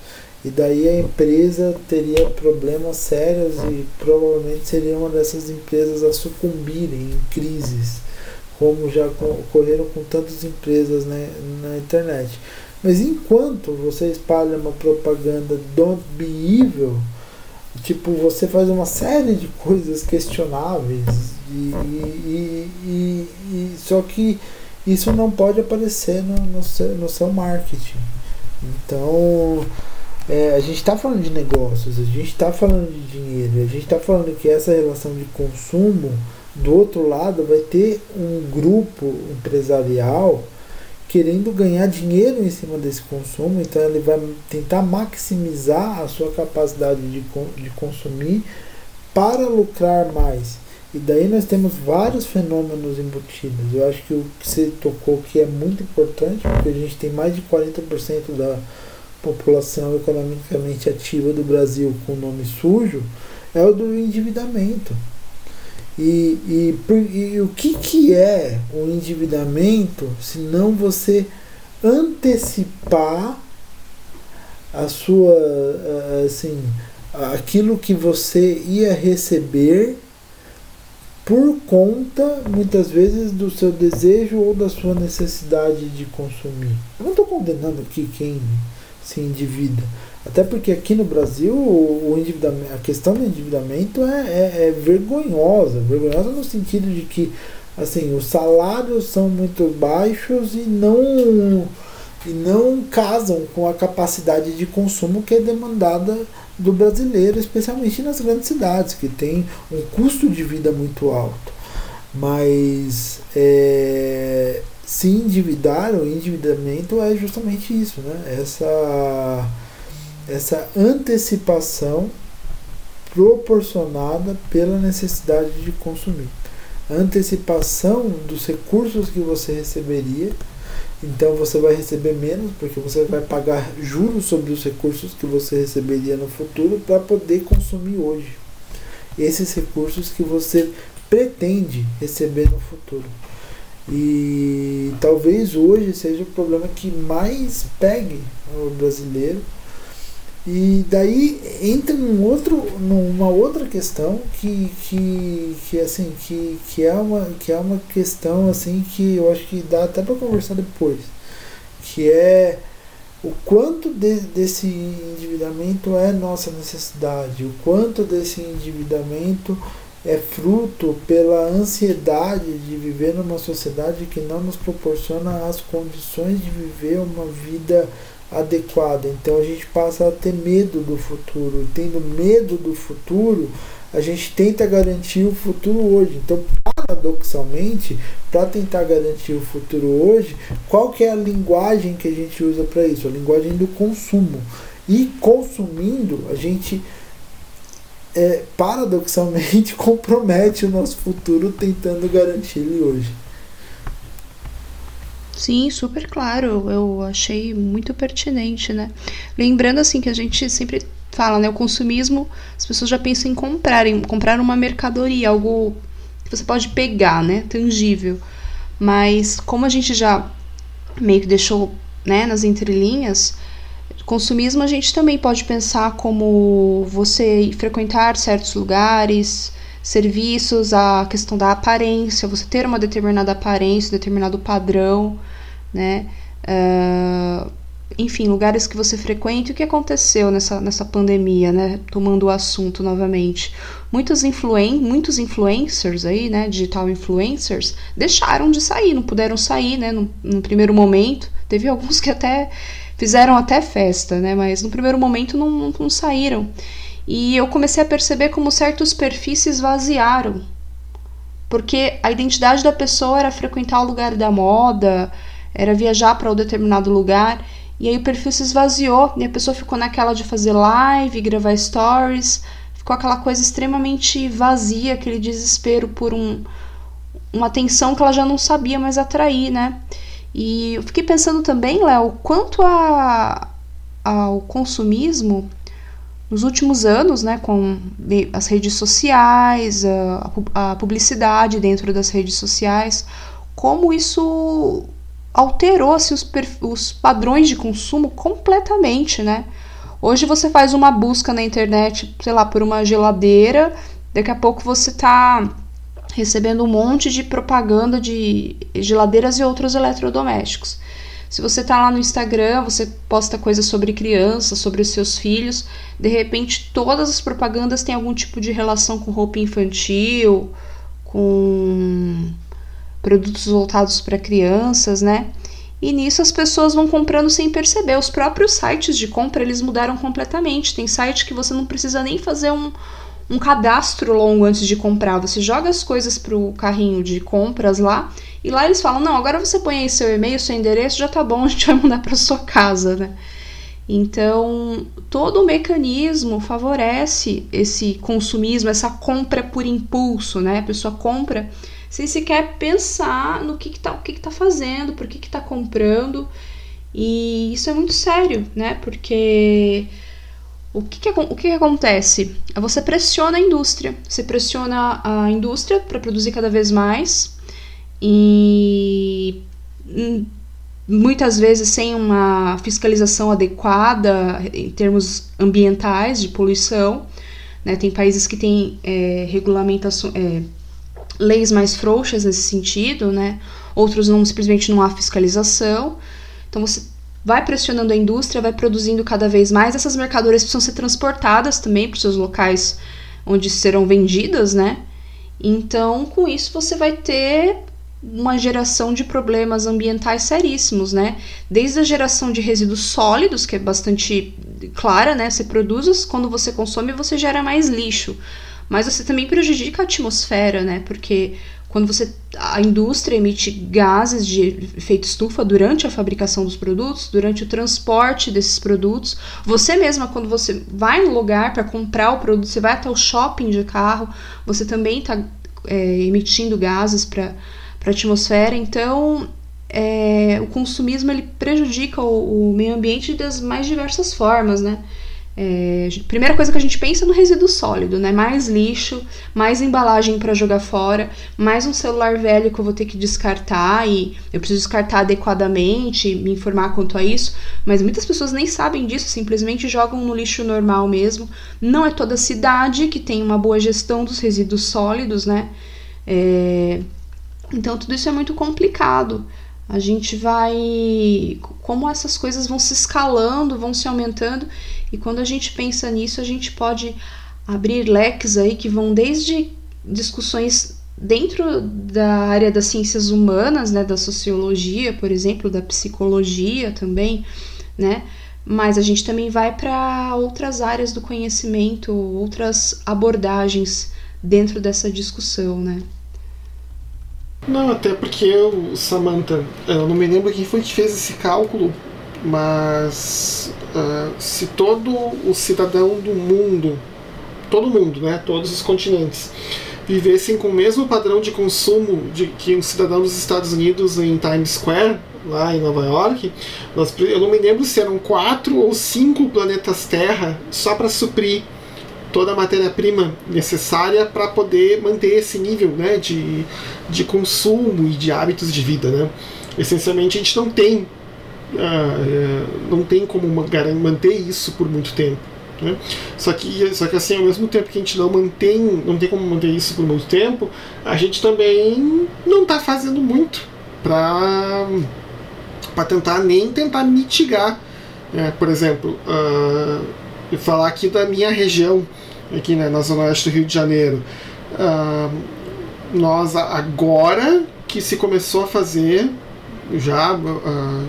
E daí a empresa teria problemas sérios e provavelmente seria uma dessas empresas a sucumbirem em crises, como já ocorreram com tantas empresas né, na internet. Mas enquanto você espalha uma propaganda don't be evil, tipo, você faz uma série de coisas questionáveis e, e, e, e só que isso não pode aparecer no, no, seu, no seu marketing. Então, é, a gente está falando de negócios, a gente está falando de dinheiro, a gente está falando que essa relação de consumo, do outro lado, vai ter um grupo empresarial querendo ganhar dinheiro em cima desse consumo, então ele vai tentar maximizar a sua capacidade de, de consumir para lucrar mais. E daí nós temos vários fenômenos embutidos. Eu acho que o que você tocou que é muito importante, porque a gente tem mais de 40% da população economicamente ativa do Brasil com nome sujo, é o do endividamento. E, e, e, o que, que é o endividamento se não você antecipar a sua assim aquilo que você ia receber por conta muitas vezes do seu desejo ou da sua necessidade de consumir. Eu não estou condenando aqui quem se endivida, até porque aqui no Brasil o endividamento, a questão do endividamento é, é, é, vergonhosa. Vergonhosa no sentido de que assim, os salários são muito baixos e não, e não casam com a capacidade de consumo que é demandada do brasileiro, especialmente nas grandes cidades, que tem um custo de vida muito alto. Mas é, se endividar, o endividamento é justamente isso, né? Essa essa antecipação proporcionada pela necessidade de consumir. Antecipação dos recursos que você receberia Então você vai receber menos porque você vai pagar juros sobre os recursos que você receberia no futuro para poder consumir hoje. Esses recursos que você pretende receber no futuro. E talvez hoje seja o problema que mais pegue o brasileiro. E daí entra num outro, numa outra questão que, que, que, assim, que, que, é uma, que é uma questão assim que eu acho que dá até para conversar depois. Que é o quanto de, desse endividamento é nossa necessidade, o quanto desse endividamento é fruto pela ansiedade de viver numa sociedade que não nos proporciona as condições de viver uma vida adequada. Então a gente passa a ter medo do futuro. E tendo medo do futuro, a gente tenta garantir o futuro hoje. Então, paradoxalmente, para tentar garantir o futuro hoje, qual que é a linguagem que a gente usa para isso? A linguagem do consumo. E consumindo, a gente é, paradoxalmente compromete o nosso futuro tentando garantir ele hoje. Sim, super claro. Eu achei muito pertinente, né? Lembrando assim que a gente sempre fala, né? O consumismo, as pessoas já pensam em comprar, em comprar uma mercadoria, algo que você pode pegar, né? Tangível. Mas como a gente já meio que deixou, né, nas entrelinhas, Consumismo a gente também pode pensar como você frequentar certos lugares, serviços, a questão da aparência, você ter uma determinada aparência, determinado padrão, né? Uh, enfim, lugares que você frequenta. O que aconteceu nessa, nessa pandemia, né? Tomando o assunto novamente. Muitos, influen muitos influencers aí, né? Digital influencers, deixaram de sair, não puderam sair, né? No, no primeiro momento. Teve alguns que até fizeram até festa, né? Mas no primeiro momento não, não, não saíram. E eu comecei a perceber como certos perfis se esvaziaram. Porque a identidade da pessoa era frequentar o lugar da moda, era viajar para um determinado lugar. E aí o perfil se esvaziou e a pessoa ficou naquela de fazer live, gravar stories. Ficou aquela coisa extremamente vazia, aquele desespero por um, uma atenção que ela já não sabia mais atrair, né? E eu fiquei pensando também, Léo, quanto a, ao consumismo nos últimos anos, né, com as redes sociais, a, a publicidade dentro das redes sociais, como isso alterou-se os, os padrões de consumo completamente, né? Hoje você faz uma busca na internet, sei lá, por uma geladeira, daqui a pouco você está recebendo um monte de propaganda de geladeiras e outros eletrodomésticos. Se você está lá no Instagram, você posta coisas sobre crianças, sobre os seus filhos, de repente todas as propagandas têm algum tipo de relação com roupa infantil, com produtos voltados para crianças, né? E nisso as pessoas vão comprando sem perceber. Os próprios sites de compra eles mudaram completamente. Tem site que você não precisa nem fazer um, um cadastro longo antes de comprar. Você joga as coisas para o carrinho de compras lá e lá eles falam: não, agora você põe aí seu e-mail, seu endereço, já tá bom, a gente vai mandar para sua casa, né? Então, todo o mecanismo favorece esse consumismo, essa compra por impulso, né? A pessoa compra sem sequer pensar no que, que, tá, o que, que tá fazendo, por que, que tá comprando. E isso é muito sério, né? Porque o que, que, o que, que acontece? Você pressiona a indústria, você pressiona a indústria para produzir cada vez mais e hum, muitas vezes sem uma fiscalização adequada em termos ambientais de poluição. Né? Tem países que têm é, regulamentações, é, leis mais frouxas nesse sentido, né? outros não simplesmente não há fiscalização. Então você vai pressionando a indústria, vai produzindo cada vez mais. Essas mercadorias precisam ser transportadas também para os seus locais onde serão vendidas, né? Então, com isso, você vai ter uma geração de problemas ambientais seríssimos, né? Desde a geração de resíduos sólidos, que é bastante clara, né? Você produz, quando você consome, você gera mais lixo. Mas você também prejudica a atmosfera, né? Porque quando você a indústria emite gases de efeito estufa durante a fabricação dos produtos, durante o transporte desses produtos, você mesma quando você vai no lugar para comprar o produto, você vai até o shopping de carro, você também está é, emitindo gases para a atmosfera. Então é, o consumismo ele prejudica o, o, meio ambiente das mais diversas formas, né? É, primeira coisa que a gente pensa é no resíduo sólido, né? Mais lixo, mais embalagem para jogar fora, mais um celular velho que eu vou ter que descartar e eu preciso descartar adequadamente, me informar quanto a isso. Mas muitas pessoas nem sabem disso, simplesmente jogam no lixo normal mesmo. Não é toda cidade que tem uma boa gestão dos resíduos sólidos, né? É, então tudo isso é muito complicado a gente vai. Como essas coisas vão se escalando, vão se aumentando, e quando a gente pensa nisso, a gente pode abrir leques aí que vão desde discussões dentro da área das ciências humanas, né, da sociologia, por exemplo, da psicologia também, né? Mas a gente também vai para outras áreas do conhecimento, outras abordagens dentro dessa discussão, né? Não, até porque eu, Samantha, eu não me lembro quem foi que fez esse cálculo, mas uh, se todo o cidadão do mundo, todo mundo, né, todos os continentes, vivessem com o mesmo padrão de consumo de que um cidadão dos Estados Unidos em Times Square, lá em Nova York, nós, eu não me lembro se eram quatro ou cinco planetas Terra só para suprir toda a matéria-prima necessária para poder manter esse nível né, de, de consumo e de hábitos de vida. Né? Essencialmente, a gente não tem, não tem como manter isso por muito tempo. Né? Só, que, só que assim, ao mesmo tempo que a gente não mantém, não tem como manter isso por muito tempo, a gente também não está fazendo muito para para tentar nem tentar mitigar. É, por exemplo, uh, falar aqui da minha região, aqui né, na zona oeste do Rio de Janeiro. Uh, nós agora que se começou a fazer já uh,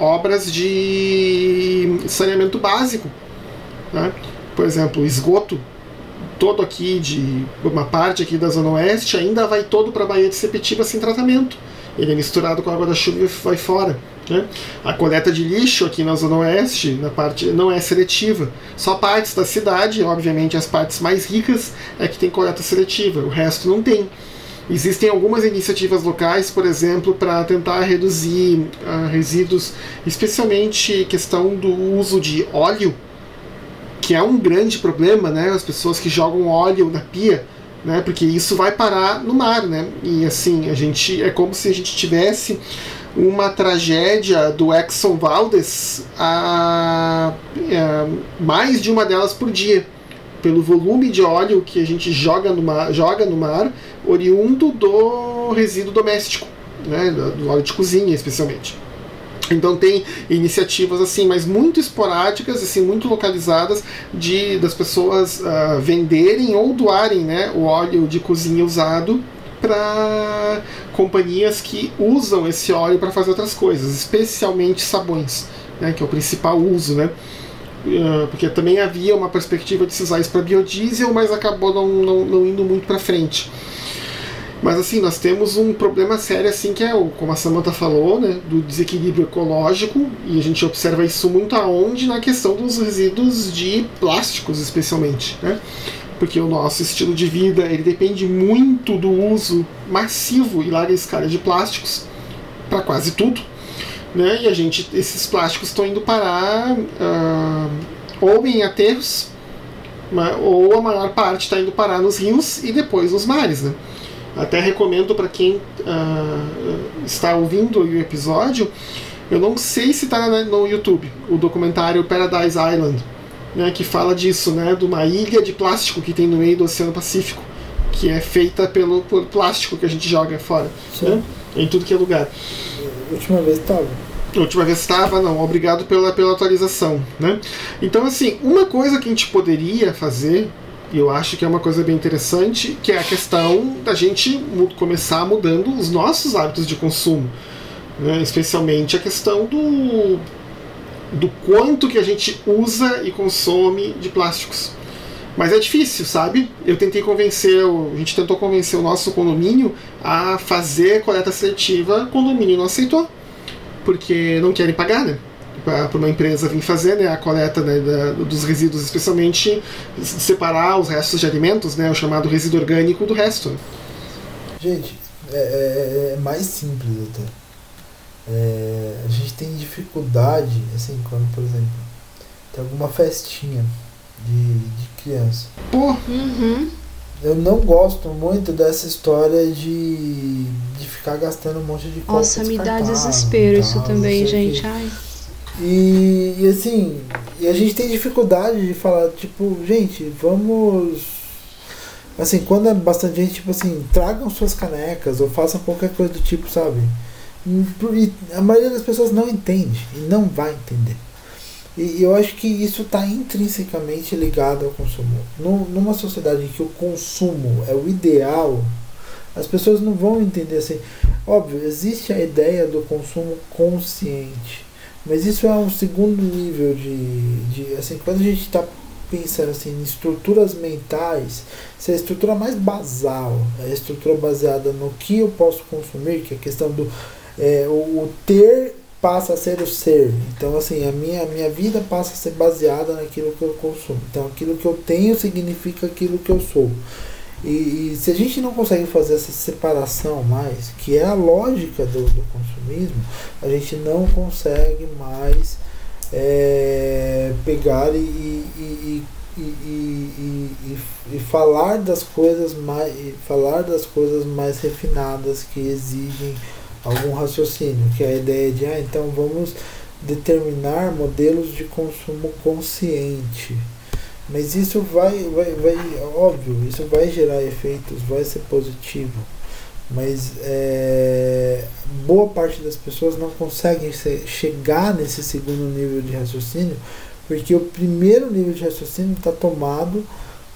obras de saneamento básico. Né? Por exemplo, esgoto todo aqui de uma parte aqui da zona oeste ainda vai todo para a Baía de Sepetiba sem tratamento. Ele é misturado com a água da chuva e vai fora. Né? A coleta de lixo aqui na Zona Oeste, na parte não é seletiva. Só partes da cidade, obviamente as partes mais ricas, é que tem coleta seletiva, o resto não tem. Existem algumas iniciativas locais, por exemplo, para tentar reduzir uh, resíduos, especialmente questão do uso de óleo, que é um grande problema, né? As pessoas que jogam óleo na pia, né? Porque isso vai parar no mar, né? E assim, a gente é como se a gente tivesse uma tragédia do Exxon Valdez a, a, é, mais de uma delas por dia pelo volume de óleo que a gente joga no mar, joga no mar oriundo do resíduo doméstico, né, do óleo de cozinha especialmente. Então tem iniciativas assim, mas muito esporádicas, assim, muito localizadas de das pessoas uh, venderem ou doarem, né, o óleo de cozinha usado para companhias que usam esse óleo para fazer outras coisas, especialmente sabões, né, que é o principal uso, né? Uh, porque também havia uma perspectiva de se usar isso para biodiesel, mas acabou não, não, não indo muito para frente. Mas assim, nós temos um problema sério assim que é, o, como a Samantha falou, né, do desequilíbrio ecológico, e a gente observa isso muito aonde na questão dos resíduos de plásticos, especialmente, né? porque o nosso estilo de vida ele depende muito do uso massivo e larga escala de plásticos para quase tudo, né? E a gente, esses plásticos estão indo parar uh, ou em aterros, ou a maior parte está indo parar nos rios e depois nos mares, né? Até recomendo para quem uh, está ouvindo o episódio, eu não sei se está no YouTube, o documentário Paradise Island né, que fala disso, né, de uma ilha de plástico que tem no meio do Oceano Pacífico, que é feita pelo, pelo plástico que a gente joga fora, né, em tudo que é lugar. A última vez estava. Última vez estava, não. Obrigado pela, pela atualização, né? Então, assim, uma coisa que a gente poderia fazer, eu acho que é uma coisa bem interessante, que é a questão da gente começar mudando os nossos hábitos de consumo. Né? Especialmente a questão do do quanto que a gente usa e consome de plásticos. Mas é difícil, sabe? Eu tentei convencer, a gente tentou convencer o nosso condomínio a fazer coleta seletiva, o condomínio não aceitou, porque não querem pagar, né? Para uma empresa vir fazer né, a coleta né, da, dos resíduos, especialmente separar os restos de alimentos, né, o chamado resíduo orgânico, do resto. Gente, é, é, é mais simples até É, a gente tem dificuldade, assim, quando, por exemplo, tem alguma festinha de, de criança. Uhum. Eu não gosto muito dessa história de, de ficar gastando um monte de coisa. Nossa, me dá desespero isso também, gente. Que. Ai. E, e assim, e a gente tem dificuldade de falar, tipo, gente, vamos. Assim, quando é bastante gente, tipo assim, tragam suas canecas ou façam qualquer coisa do tipo, sabe? E a maioria das pessoas não entende e não vai entender. E eu acho que isso está intrinsecamente ligado ao consumo. numa sociedade em que o consumo é o ideal, as pessoas não vão entender assim. Óbvio, existe a ideia do consumo consciente, mas isso é um segundo nível de. de assim, quando a gente está pensando assim, em estruturas mentais, se a estrutura mais basal, a estrutura baseada no que eu posso consumir, que é a questão do é, o ter passa a ser o ser. Então, assim, a minha, a minha vida passa a ser baseada naquilo que eu consumo. Então, aquilo que eu tenho significa aquilo que eu sou. E, e se a gente não consegue fazer essa separação mais, que é a lógica do, do consumismo, a gente não consegue mais é, pegar e, e, e, e, falar das coisas mais falar das coisas mais refinadas que exigem algum raciocínio, que é a ideia de, ah, então vamos determinar modelos de consumo consciente. Mas isso vai, vai, vai, óbvio, isso vai gerar efeitos, vai ser positivo. Mas é, boa parte das pessoas não conseguem ser, chegar nesse segundo nível de raciocínio, porque o primeiro nível de raciocínio está tomado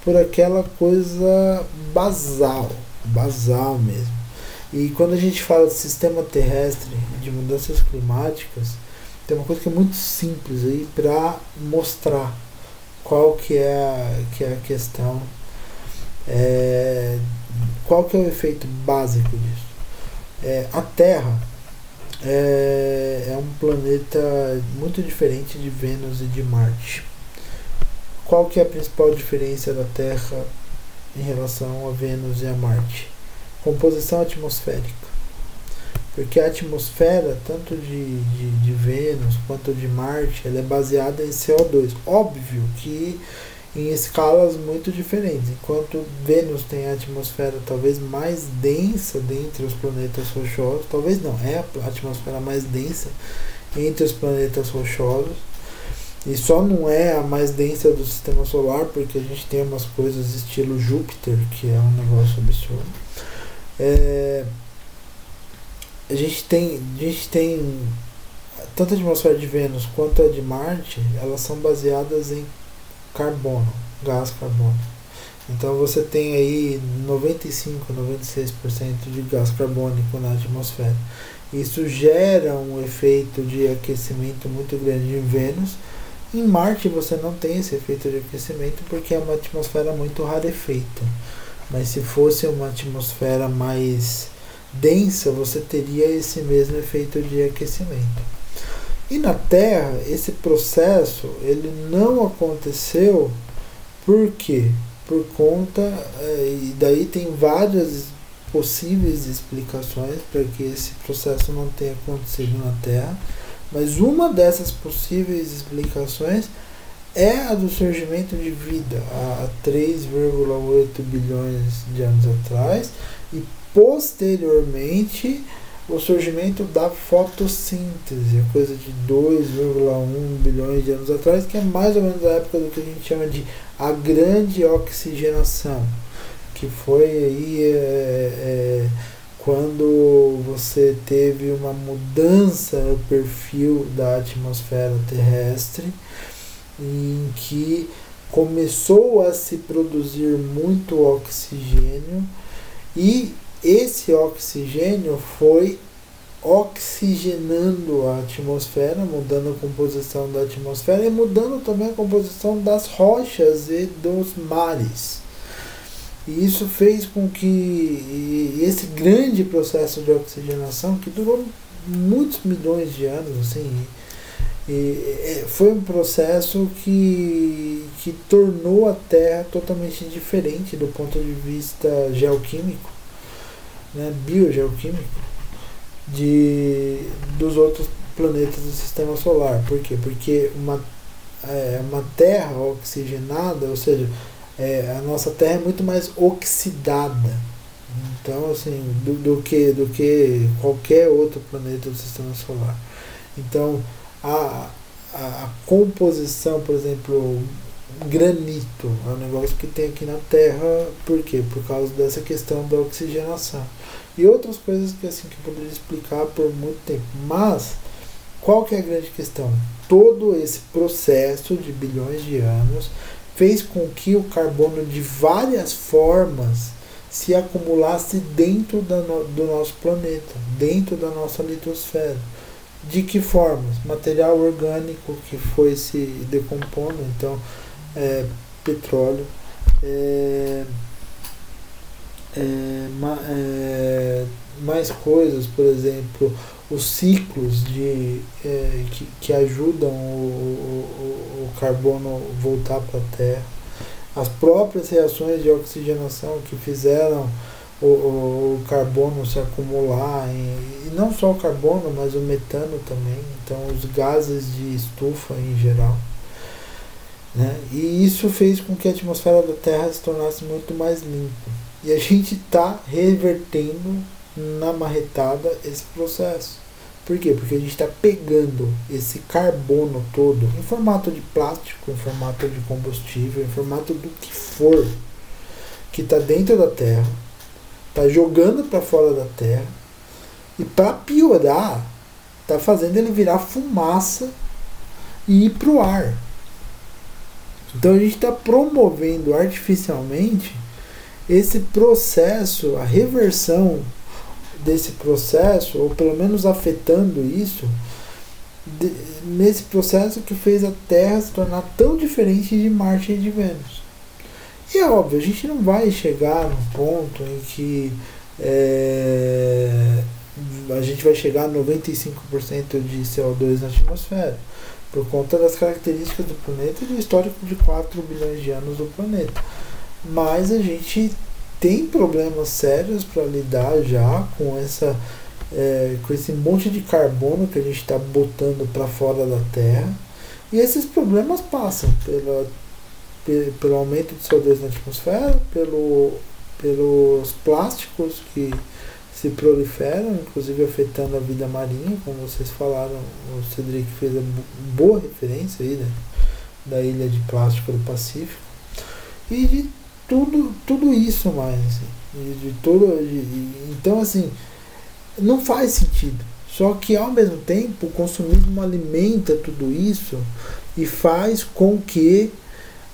por aquela coisa basal, basal mesmo. E quando a gente fala de sistema terrestre, de mudanças climáticas, tem uma coisa que é muito simples aí para mostrar qual que é a, que é a questão, é, qual que é o efeito básico disso. É, a Terra é, é um planeta muito diferente de Vênus e de Marte. Qual que é a principal diferença da Terra em relação a Vênus e a Marte? composição atmosférica. Porque a atmosfera, tanto de, de, de Vênus quanto de Marte, ela é baseada em CO2. Óbvio que em escalas muito diferentes. Enquanto Vênus tem a atmosfera talvez mais densa dentre os planetas rochosos, talvez não, é a atmosfera mais densa entre os planetas rochosos. E só não é a mais densa do sistema solar, porque a gente tem umas coisas estilo Júpiter, que é um negócio absurdo. É, a gente tem, a gente tem tanto a atmosfera de Vênus quanto a de Marte, elas são baseadas em carbono, gás carbono. Então você tem aí 95, 96% de gás carbônico na atmosfera. Isso gera um efeito de aquecimento muito grande em Vênus. Em Marte você não tem esse efeito de aquecimento porque é uma atmosfera muito rarefeita. Mas se fosse uma atmosfera mais densa, você teria esse mesmo efeito de aquecimento. E na Terra, esse processo ele não aconteceu por quê? Por conta, é, e daí tem várias possíveis explicações para que esse processo não tenha acontecido na Terra, mas uma dessas possíveis explicações é a do surgimento de vida há 3,8 bilhões de anos atrás e posteriormente o surgimento da fotossíntese, coisa de 2,1 bilhões de anos atrás, que é mais ou menos a época do que a gente chama de a grande oxigenação, que foi aí é, é, quando você teve uma mudança no perfil da atmosfera terrestre em que começou a se produzir muito oxigênio e esse oxigênio foi oxigenando a atmosfera, mudando a composição da atmosfera e mudando também a composição das rochas e dos mares. E isso fez com que esse grande processo de oxigenação, que durou muitos milhões de anos, assim, e foi um processo que, que tornou a Terra totalmente diferente do ponto de vista geoquímico, né, biogeoquímico, de, dos outros planetas do sistema solar. Por quê? Porque uma, é, uma Terra oxigenada, ou seja, é, a nossa Terra é muito mais oxidada. Então, assim, do, do, que, do que qualquer outro planeta do sistema solar. Então, a, a, a composição, por exemplo, granito é um negócio que tem aqui na Terra, por quê? Por causa dessa questão da oxigenação. E outras coisas que assim que eu poderia explicar por muito tempo. Mas qual que é a grande questão? Todo esse processo de bilhões de anos fez com que o carbono de várias formas se acumulasse dentro no, do nosso planeta, dentro da nossa litosfera. De que formas? Material orgânico que foi se decompondo, então é, petróleo, é, é, ma, é, mais coisas, por exemplo, os ciclos de, é, que, que ajudam o, o, o carbono voltar para a Terra, as próprias reações de oxigenação que fizeram o, o, carbono se acumular, em, e não só o carbono, mas o metano também, então os gases de estufa em geral. Né? E isso fez com que a atmosfera da Terra se tornasse muito mais limpa. E a gente está revertendo na marretada esse processo. Por quê? Porque a gente está pegando esse carbono todo em formato de plástico, em formato de combustível, em formato do que for, que está dentro da Terra, está jogando para fora da Terra, e para piorar, está fazendo ele virar fumaça e ir para o ar. Então a gente está promovendo artificialmente esse processo, a reversão desse processo, ou pelo menos afetando isso, de, nesse processo que fez a Terra se tornar tão diferente de Marte e de Vênus. E é óbvio, a gente não vai chegar num ponto em que é, a gente vai chegar a 95% de CO2 na atmosfera por conta das características do planeta e do histórico de 4 bilhões de anos do planeta. Mas a gente tem problemas sérios para lidar já com essa é, com esse monte de carbono que a gente está botando para fora da Terra. E esses problemas passam pela, pelo aumento de CO2 na atmosfera, pelo, pelos plásticos que se proliferam, inclusive afetando a vida marinha, como vocês falaram, o Cedric fez a boa referência aí, né, da ilha de plástico do Pacífico, e de tudo, tudo isso mais, assim, de, de todo, de, então assim, não faz sentido. Só que ao mesmo tempo o consumismo alimenta tudo isso e faz com que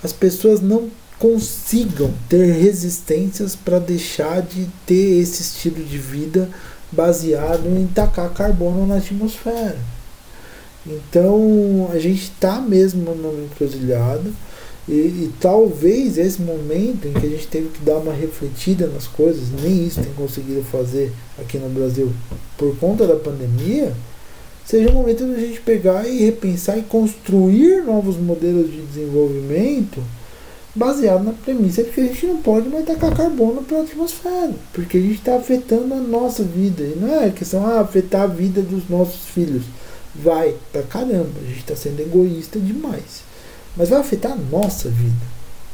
as pessoas não consigam ter resistências para deixar de ter esse estilo de vida baseado em tacar carbono na atmosfera. Então a gente está mesmo numa encruzilhada e, e, talvez esse momento em que a gente teve que dar uma refletida nas coisas, nem isso tem conseguido fazer aqui no Brasil por conta da pandemia, seja o momento da gente pegar e repensar e construir novos modelos de desenvolvimento baseado na premissa de que a gente não pode mais tacar carbono para a atmosfera, porque a gente está afetando a nossa vida. E não é questão de ah, afetar a vida dos nossos filhos. Vai pra caramba, a gente está sendo egoísta demais. Mas vai afetar a nossa vida.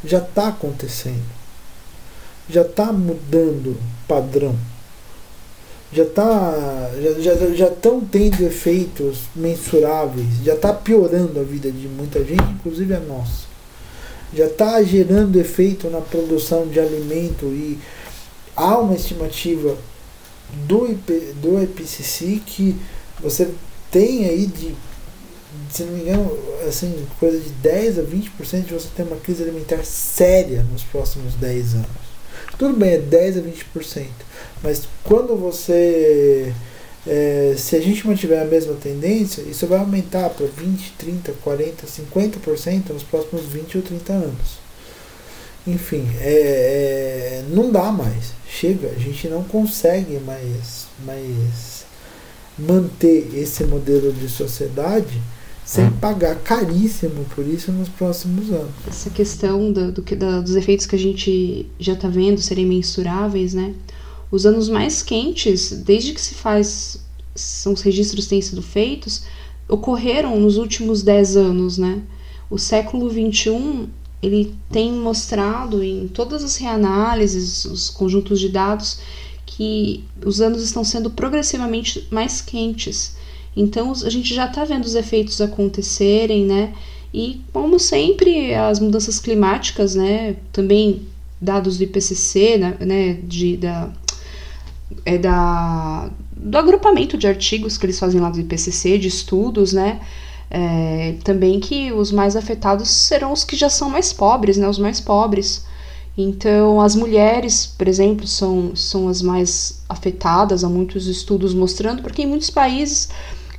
Já está acontecendo. Já está mudando padrão. Já está já, já, já estão tendo efeitos mensuráveis, já está piorando a vida de muita gente, inclusive a nossa já está gerando efeito na produção de alimento e há uma estimativa do, IP, do IPCC que você tem aí de, se não me engano, assim, coisa de 10 a 20% de você ter uma crise alimentar séria nos próximos 10 anos. Tudo bem, é 10 a 20%, mas quando você é, se a gente mantiver a mesma tendência, isso vai aumentar para 20, 30, 40, 50% nos próximos 20 ou 30 anos. Enfim, é, é, não dá mais. Chega, a gente não consegue mais, mais manter esse modelo de sociedade sem hum. pagar caríssimo por isso nos próximos anos. Essa questão do, do, dos efeitos que a gente já está vendo serem mensuráveis, né? Os anos mais quentes, desde que se faz são os registros que têm sido feitos, ocorreram nos últimos 10 anos, né? O século XXI ele tem mostrado em todas as reanálises, os conjuntos de dados, que os anos estão sendo progressivamente mais quentes. Então a gente já está vendo os efeitos acontecerem, né? E como sempre, as mudanças climáticas, né? Também dados do IPCC, né? de, da, é da, do agrupamento de artigos que eles fazem lá do IPCC, de estudos, né? É, também que os mais afetados serão os que já são mais pobres, né? Os mais pobres. Então, as mulheres, por exemplo, são, são as mais afetadas, há muitos estudos mostrando, porque em muitos países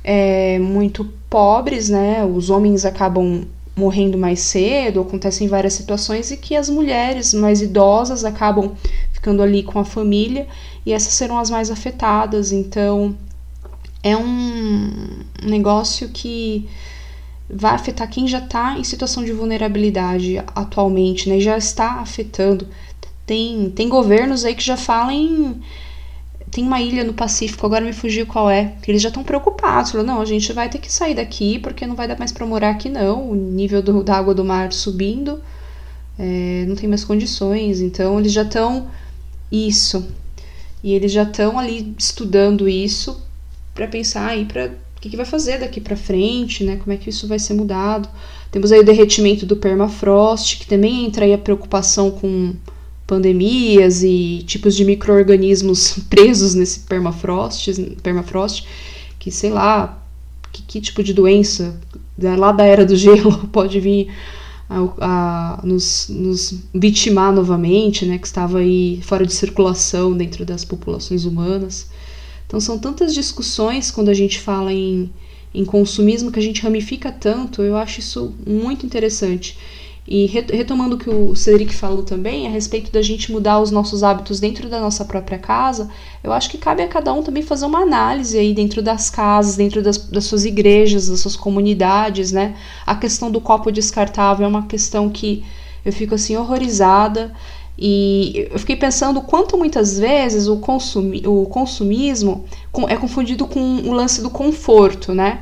é, muito pobres, né, os homens acabam morrendo mais cedo, acontecem várias situações e que as mulheres mais idosas acabam ficando ali com a família e essas serão as mais afetadas. Então, é um negócio que vai afetar quem já está em situação de vulnerabilidade atualmente, né? Já está afetando. Tem, tem governos aí que já falam em. Tem uma ilha no Pacífico, agora me fugiu qual é, eles já estão preocupados. Falam, não, a gente vai ter que sair daqui porque não vai dar mais para morar aqui, não. O nível do, da água do mar subindo, é, não tem mais condições. Então, eles já estão. Isso. E eles já estão ali estudando isso para pensar aí para o que, que, vai fazer daqui para frente, né? Como é que isso vai ser mudado? Temos aí o derretimento do permafrost, que também entra aí a preocupação com pandemias e tipos de micro-organismos presos nesse permafrost, permafrost, que sei lá, que, que tipo de doença lá da era do gelo pode vir a, a nos, nos, vitimar novamente, né, que estava aí fora de circulação dentro das populações humanas. Então são tantas discussões quando a gente fala em, em consumismo que a gente ramifica tanto, eu acho isso muito interessante. E retomando o que o Cedric falou também a respeito da gente mudar os nossos hábitos dentro da nossa própria casa, eu acho que cabe a cada um também fazer uma análise aí dentro das casas, dentro das, das suas igrejas, das suas comunidades, né? A questão do copo descartável é uma questão que eu fico assim horrorizada. E eu fiquei pensando quanto muitas vezes o, consumi o consumismo é confundido com o lance do conforto, né?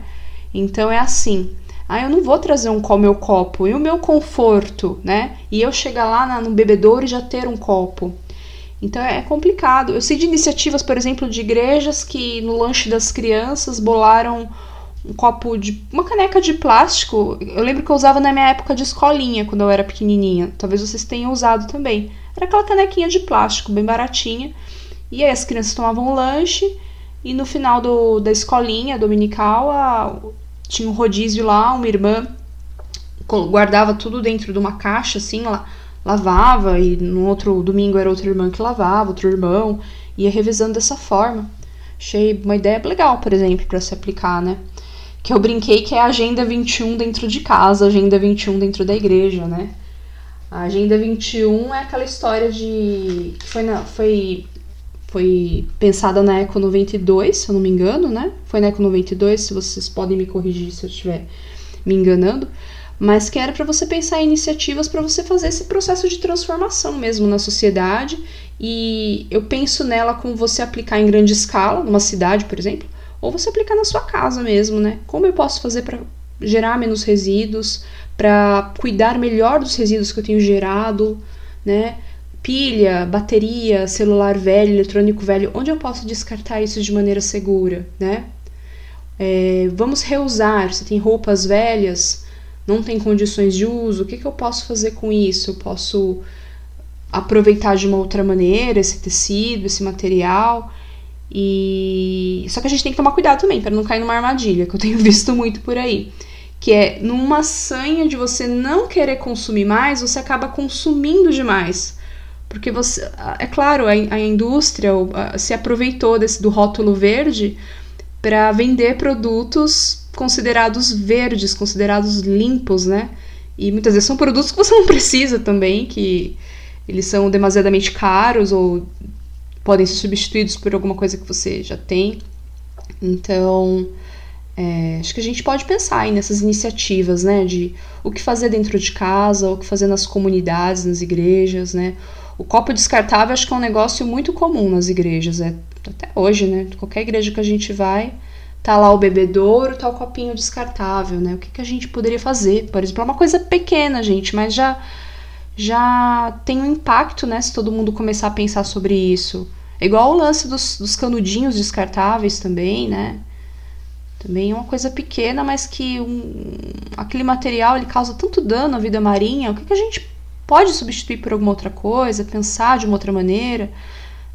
Então é assim. Ah, eu não vou trazer um com meu copo. E o meu conforto, né? E eu chegar lá no bebedouro e já ter um copo. Então é complicado. Eu sei de iniciativas, por exemplo, de igrejas que no lanche das crianças bolaram um copo de. uma caneca de plástico. Eu lembro que eu usava na minha época de escolinha, quando eu era pequenininha. Talvez vocês tenham usado também. Era aquela canequinha de plástico, bem baratinha. E aí as crianças tomavam lanche e no final do, da escolinha dominical a, tinha um rodízio lá, uma irmã guardava tudo dentro de uma caixa, assim, lá, lavava, e no outro domingo era outra irmã que lavava, outro irmão, ia revezando dessa forma. Achei uma ideia legal, por exemplo, para se aplicar, né? Que eu brinquei que é a Agenda 21 dentro de casa, Agenda 21 dentro da igreja, né? A Agenda 21 é aquela história de. que foi, na, foi, foi pensada na Eco 92, se eu não me engano, né? Foi na Eco 92, se vocês podem me corrigir se eu estiver me enganando. Mas que era para você pensar em iniciativas para você fazer esse processo de transformação mesmo na sociedade. E eu penso nela como você aplicar em grande escala, numa cidade, por exemplo, ou você aplicar na sua casa mesmo, né? Como eu posso fazer para gerar menos resíduos, para cuidar melhor dos resíduos que eu tenho gerado, né? Pilha, bateria, celular velho, eletrônico velho, onde eu posso descartar isso de maneira segura, né? É, vamos reusar. Se tem roupas velhas, não tem condições de uso, o que, que eu posso fazer com isso? Eu posso aproveitar de uma outra maneira esse tecido, esse material. E só que a gente tem que tomar cuidado também para não cair numa armadilha, que eu tenho visto muito por aí que é numa sanha de você não querer consumir mais, você acaba consumindo demais. Porque você, é claro, a, a indústria se aproveitou desse do rótulo verde para vender produtos considerados verdes, considerados limpos, né? E muitas vezes são produtos que você não precisa também, que eles são demasiadamente caros ou podem ser substituídos por alguma coisa que você já tem. Então, é, acho que a gente pode pensar aí nessas iniciativas, né, de o que fazer dentro de casa, o que fazer nas comunidades, nas igrejas, né. O copo descartável acho que é um negócio muito comum nas igrejas, é até hoje, né? Qualquer igreja que a gente vai, tá lá o bebedouro, tá o copinho descartável, né? O que, que a gente poderia fazer? Por exemplo, é uma coisa pequena, gente, mas já já tem um impacto, né? Se todo mundo começar a pensar sobre isso. É igual o lance dos, dos canudinhos descartáveis também, né? Também é uma coisa pequena, mas que um, aquele material ele causa tanto dano à vida marinha. O que, que a gente pode substituir por alguma outra coisa, pensar de uma outra maneira?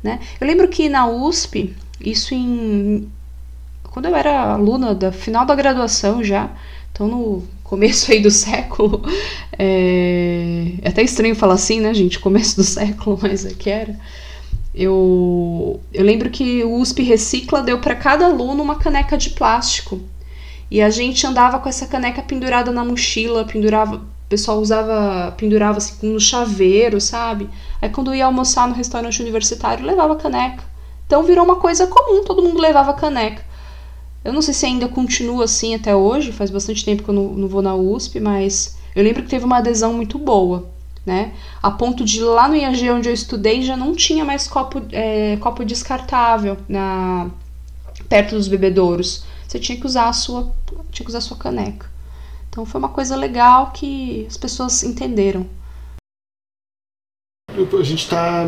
Né? Eu lembro que na USP, isso em. Quando eu era aluna da final da graduação já, então no começo aí do século, é, é até estranho falar assim, né, gente? Começo do século, mas é que era. Eu, eu lembro que o USP Recicla deu para cada aluno uma caneca de plástico. E a gente andava com essa caneca pendurada na mochila, pendurava, o pessoal usava, pendurava assim no chaveiro, sabe? Aí quando ia almoçar no restaurante universitário, levava caneca. Então virou uma coisa comum, todo mundo levava caneca. Eu não sei se ainda continua assim até hoje, faz bastante tempo que eu não, não vou na USP, mas eu lembro que teve uma adesão muito boa né? A ponto de lá no IAG onde eu estudei já não tinha mais copo, é, copo descartável na perto dos bebedouros. Você tinha que usar a sua tinha que usar a sua caneca. Então foi uma coisa legal que as pessoas entenderam. A gente está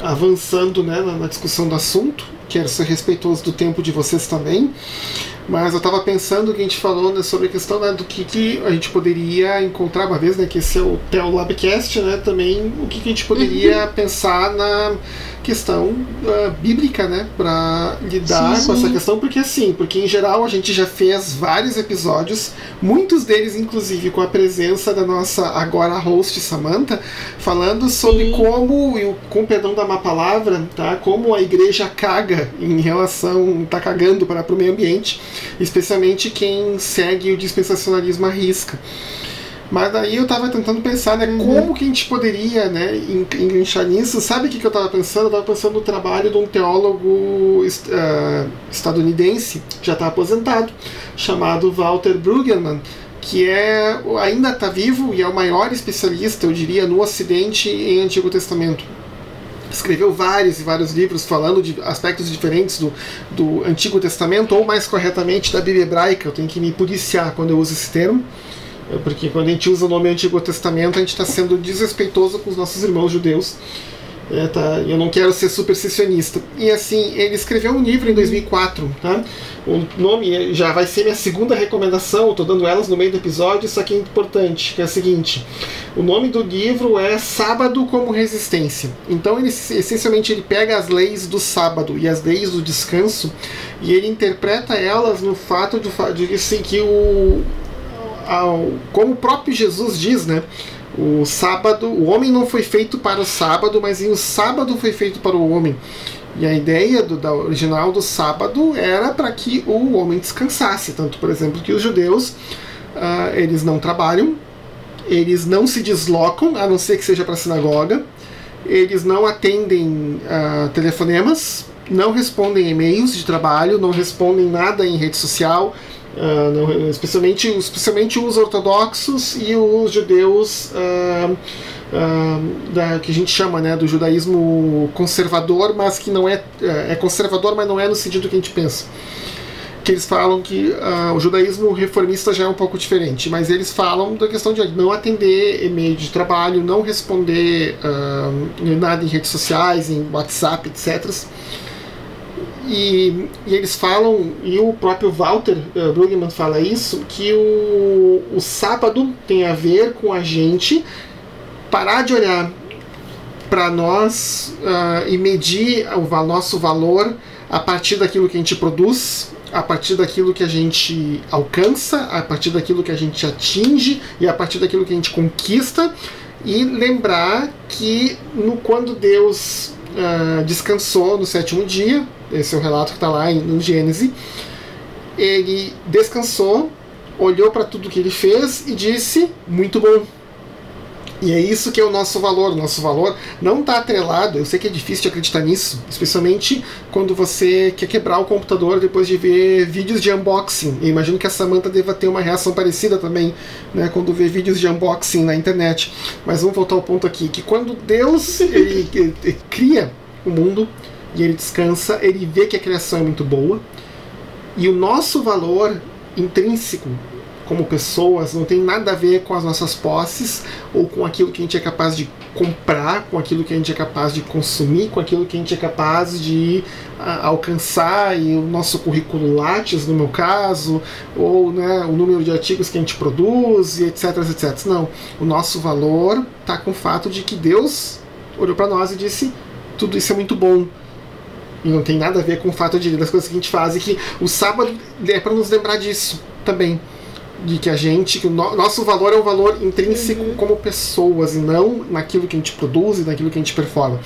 avançando né, na discussão do assunto. Quero ser respeitoso do tempo de vocês também. Mas eu estava pensando que a gente falou né, sobre a questão né, do que, que, a gente poderia encontrar, uma vez né, que esse é o Theo Labcast, né, também o que, que a gente poderia uhum. pensar na questão uh, bíblica, né, para lidar sim, com sim. essa questão, porque assim, porque em geral a gente já fez vários episódios, muitos deles inclusive com a presença da nossa agora host Samantha, falando sobre sim. como, e com perdão da má palavra, tá, como a igreja caga em relação, tá cagando para, para o meio ambiente, especialmente quem segue o dispensacionalismo à risca. Mas daí eu tava tentando pensar, né, uhum. como que a gente poderia, né, enganchar nisso. Sabe o que, que eu tava pensando? Eu tava pensando no trabalho de um teólogo uh, estadunidense, já está aposentado, chamado Walter Brueggemann, que é ainda está vivo e é o maior especialista, eu diria, no Ocidente em Antigo Testamento escreveu vários e vários livros falando de aspectos diferentes do, do Antigo Testamento, ou mais corretamente da Bíblia hebraica. Eu tenho que me policiar quando eu uso esse termo. Porque quando a gente usa o nome Antigo Testamento, a gente está sendo desrespeitoso com os nossos irmãos judeus. É, tá? Eu não quero ser supersticionista. E assim, ele escreveu um livro em 2004. Tá? O nome já vai ser minha segunda recomendação, estou dando elas no meio do episódio, isso aqui é importante, que é o seguinte. O nome do livro é Sábado como Resistência. Então, ele, essencialmente, ele pega as leis do sábado e as leis do descanso e ele interpreta elas no fato de, de assim, que o, ao, como o próprio Jesus diz, né? O sábado, o homem não foi feito para o sábado, mas o sábado foi feito para o homem. E a ideia do, da original do sábado era para que o homem descansasse. Tanto, por exemplo, que os judeus uh, eles não trabalham, eles não se deslocam, a não ser que seja para a sinagoga, eles não atendem uh, telefonemas, não respondem e-mails de trabalho, não respondem nada em rede social, Uh, não, especialmente, especialmente os ortodoxos e os judeus uh, uh, da, que a gente chama né, do judaísmo conservador, mas que não é, é conservador, mas não é no sentido que a gente pensa. Que eles falam que o judaísmo reformista já é um pouco diferente, mas eles falam da questão de não atender e-mail de trabalho, não responder nada em redes sociais, em WhatsApp, etc. E, e, eles falam, e o próprio Walter uh, Brueggemann fala isso, que o, o sábado tem a ver com a gente parar de olhar para nós uh, e medir o nosso valor a partir daquilo que a gente produz, a partir daquilo que a gente alcança, a partir daquilo que a gente atinge e a partir daquilo que a gente conquista. E lembrar que no quando Deus uh, descansou no sétimo dia, esse é o relato que está lá no Gênesis. Ele descansou, olhou para tudo que ele fez e disse: Muito bom. E é isso que é o nosso valor. O nosso valor não está atrelado. Eu sei que é difícil de acreditar nisso, especialmente quando você quer quebrar o computador depois de ver vídeos de unboxing. Eu imagino que a Samantha deva ter uma reação parecida também, né, quando vê vídeos de unboxing na internet. Mas vamos voltar ao ponto aqui: que quando Deus ele, ele, ele cria o mundo, e ele descansa, ele vê que a criação é muito boa. E o nosso valor intrínseco como pessoas não tem nada a ver com as nossas posses ou com aquilo que a gente é capaz de comprar, com aquilo que a gente é capaz de consumir, com aquilo que a gente é capaz de uh, alcançar e o nosso currículo Lattes, no meu caso, ou né, o número de artigos que a gente produz, etc, etc. Não, o nosso valor está com o fato de que Deus olhou para nós e disse: tudo isso é muito bom. E não tem nada a ver com o fato de das coisas que a gente faz e que o sábado é para nos lembrar disso também de que a gente, que o no, nosso valor é um valor intrínseco uhum. como pessoas e não naquilo que a gente produz e naquilo que a gente performa.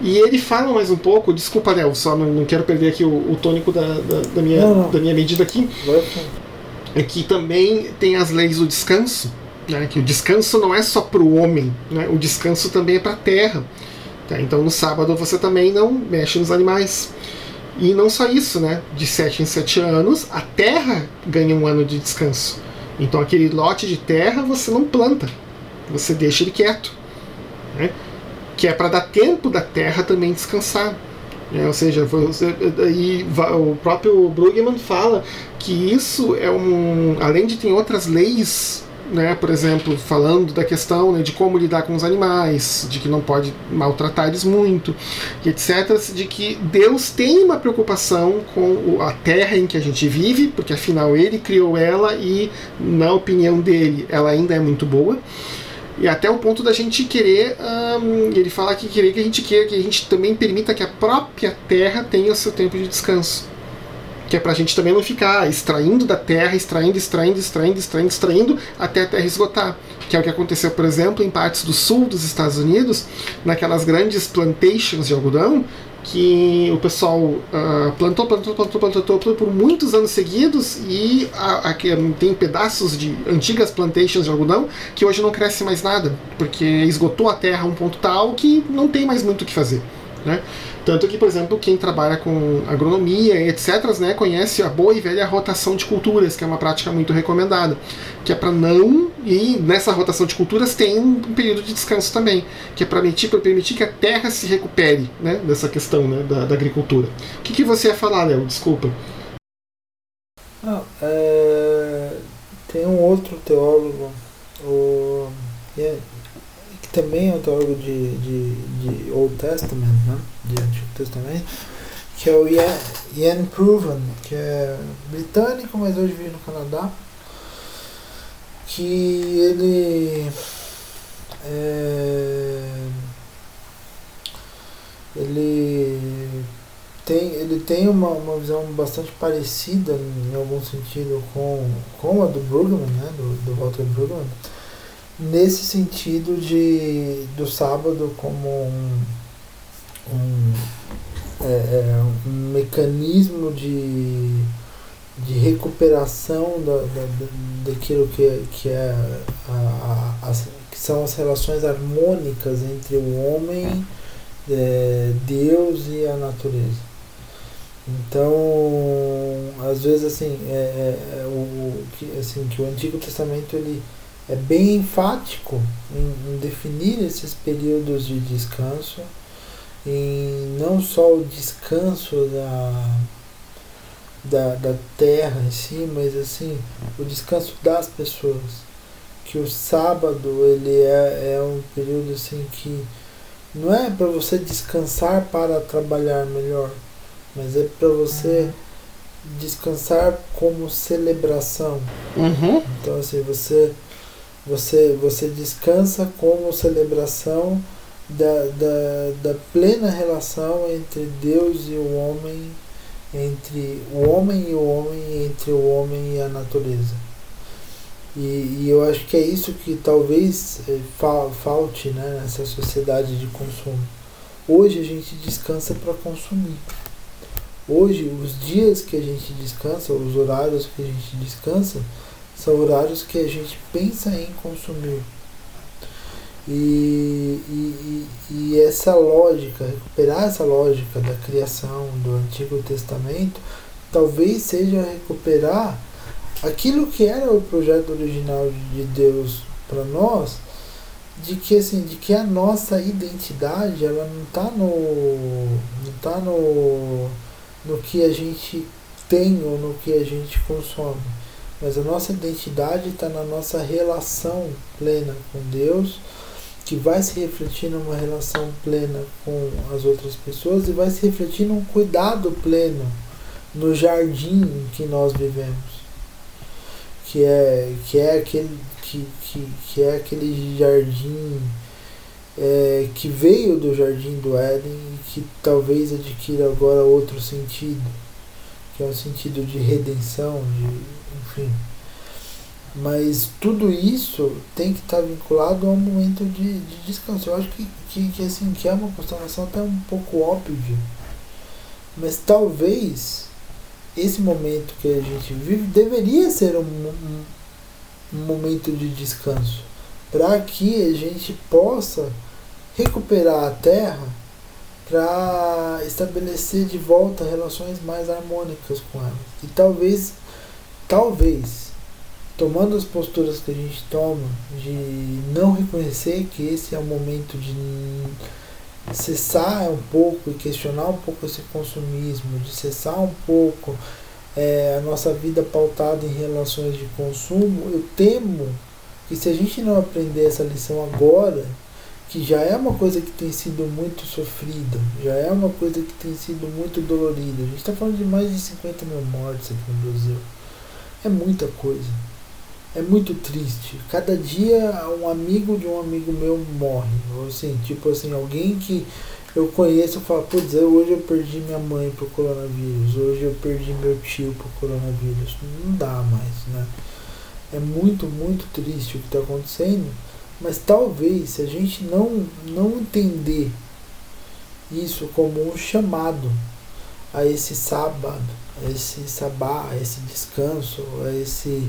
E ele fala mais um pouco, desculpa, Léo, só não, não quero perder aqui o, o tônico da, da, da minha, não, da minha medida aqui. É que também tem as leis do descanso, né, que o descanso não é só para o homem, né, o descanso também é para a terra. Tá? Então no sábado você também não mexe nos animais. E não só isso, né? De 7 em 7 anos, a terra ganha um ano de descanso. Então aquele lote de terra você não planta, você deixa ele quieto, né? que é para dar tempo da terra também descansar. Né? Ou seja, você, e o próprio Brugman fala que isso é um. Além de ter outras leis né, por exemplo, falando da questão né, de como lidar com os animais, de que não pode maltratar eles muito, etc., de que Deus tem uma preocupação com a terra em que a gente vive, porque afinal ele criou ela e, na opinião dele, ela ainda é muito boa. E até o ponto da gente querer, ele fala que querer que a gente queira que a gente também permita que a própria terra tenha o seu tempo de descanso que é para a gente também não ficar extraindo da terra, extraindo, extraindo, extraindo, extraindo, extraindo, até a terra esgotar. Que é o que aconteceu, por exemplo, em partes do sul dos Estados Unidos, naquelas grandes plantations de algodão, que o pessoal uh, plantou, plantou, plantou, plantou, plantou, por muitos anos seguidos e a, a, tem pedaços de antigas plantations de algodão que hoje não cresce mais nada, porque esgotou a terra a um ponto tal que não tem mais muito o que fazer. Né? Tanto que, por exemplo, quem trabalha com agronomia etc., né, conhece a boa e velha rotação de culturas, que é uma prática muito recomendada, que é para não. E nessa rotação de culturas tem um período de descanso também, que é para permitir, permitir que a terra se recupere né, dessa questão né, da, da agricultura. O que, que você ia falar, Léo? Desculpa. Ah, é... Tem um outro teólogo, o também é teólogo de, de, de Old Testament, né? de Antigo Testamento, que é o Ian, Proven, que é britânico, mas hoje vive no Canadá, que ele é, ele tem, ele tem uma, uma visão bastante parecida em algum sentido com, com a do Brugman, né, do, do Walter Brugman, nesse sentido de do sábado como um, um, é, é, um mecanismo de, de recuperação da, da, daquilo que, que, é a, a, as, que são as relações harmônicas entre o homem, é, Deus e a natureza. Então, às vezes assim, é, é, é o, que, assim, que o Antigo Testamento ele é bem enfático em, em definir esses períodos de descanso, em não só o descanso da, da, da terra em si, mas assim, o descanso das pessoas. Que o sábado ele é, é um período assim que não é para você descansar para trabalhar melhor, mas é para você uhum. descansar como celebração. Uhum. Então assim, você você, você descansa como celebração da, da, da plena relação entre Deus e o homem, entre o homem e o homem, entre o homem e a natureza. E, e eu acho que é isso que talvez eh, falte né, nessa sociedade de consumo. Hoje a gente descansa para consumir. Hoje, os dias que a gente descansa, os horários que a gente descansa, são horários que a gente pensa em consumir. E, e, e, essa lógica, recuperar essa lógica da criação do Antigo Testamento, talvez seja recuperar aquilo que era o projeto original de Deus para nós, de que assim, de que a nossa identidade ela não está no não tá no no que a gente tem ou no que a gente consome, mas a nossa identidade está na nossa relação plena com Deus, que vai se refletir numa relação plena com as outras pessoas e vai se refletir num cuidado pleno no jardim em que nós vivemos, que é que é aquele que, que, que é aquele jardim é, que veio do jardim do Éden e que talvez adquira agora outro sentido, que é um sentido de redenção, de enfim. Mas tudo isso tem que estar vinculado a um momento de, de descanso. Eu acho que, que, que, assim, que é uma constatação até um pouco óbvia. Mas talvez esse momento que a gente vive deveria ser um, um, um momento de descanso, para que a gente possa recuperar a terra para estabelecer de volta relações mais harmônicas com ela. E talvez, talvez, tomando as posturas que a gente toma de não reconhecer que esse é o momento de cessar um pouco e questionar um pouco esse consumismo, de cessar um pouco é, a nossa vida pautada em relações de consumo, eu temo que se a gente não aprender essa lição agora, que já é uma coisa que tem sido muito sofrida, já é uma coisa que tem sido muito dolorida. A gente está falando de mais de 50 mil mortes aqui no Brasil. É muita coisa. É muito triste. Cada dia um amigo de um amigo meu morre. Ou assim, tipo assim, alguém que eu conheço e falo, putz, hoje eu perdi minha mãe pro coronavírus, hoje eu perdi meu tio pro coronavírus. Não dá mais, né? É muito, muito triste o que está acontecendo, mas talvez se a gente não, não entender isso como um chamado a esse sábado, esse sabá, esse descanso, esse,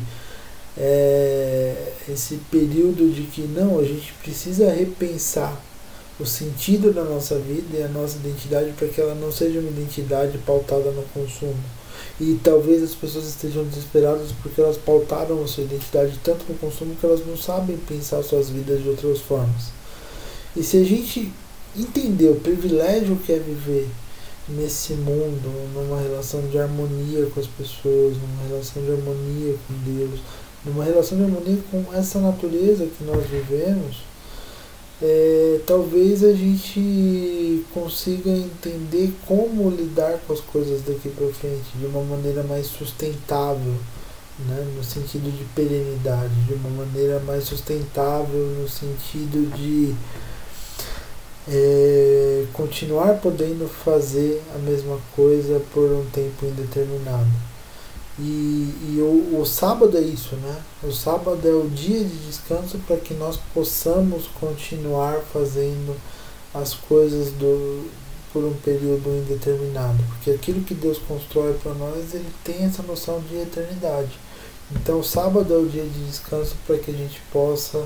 é, esse período de que não, a gente precisa repensar o sentido da nossa vida e a nossa identidade para que ela não seja uma identidade pautada no consumo. E talvez as pessoas estejam desesperadas porque elas pautaram a sua identidade tanto no consumo que elas não sabem pensar suas vidas de outras formas. E se a gente entender o privilégio que é viver nesse mundo, numa relação de harmonia com as pessoas, numa relação de harmonia com Deus, numa relação de harmonia com essa natureza que nós vivemos, é, talvez a gente consiga entender como lidar com as coisas daqui para frente de uma maneira mais sustentável, né, no sentido de perenidade, de uma maneira mais sustentável no sentido de é, continuar podendo fazer a mesma coisa por um tempo indeterminado. E, e o, o sábado é isso, né? O sábado é o dia de descanso para que nós possamos continuar fazendo as coisas do, por um período indeterminado. Porque aquilo que Deus constrói para nós, ele tem essa noção de eternidade. Então, o sábado é o dia de descanso para que a gente possa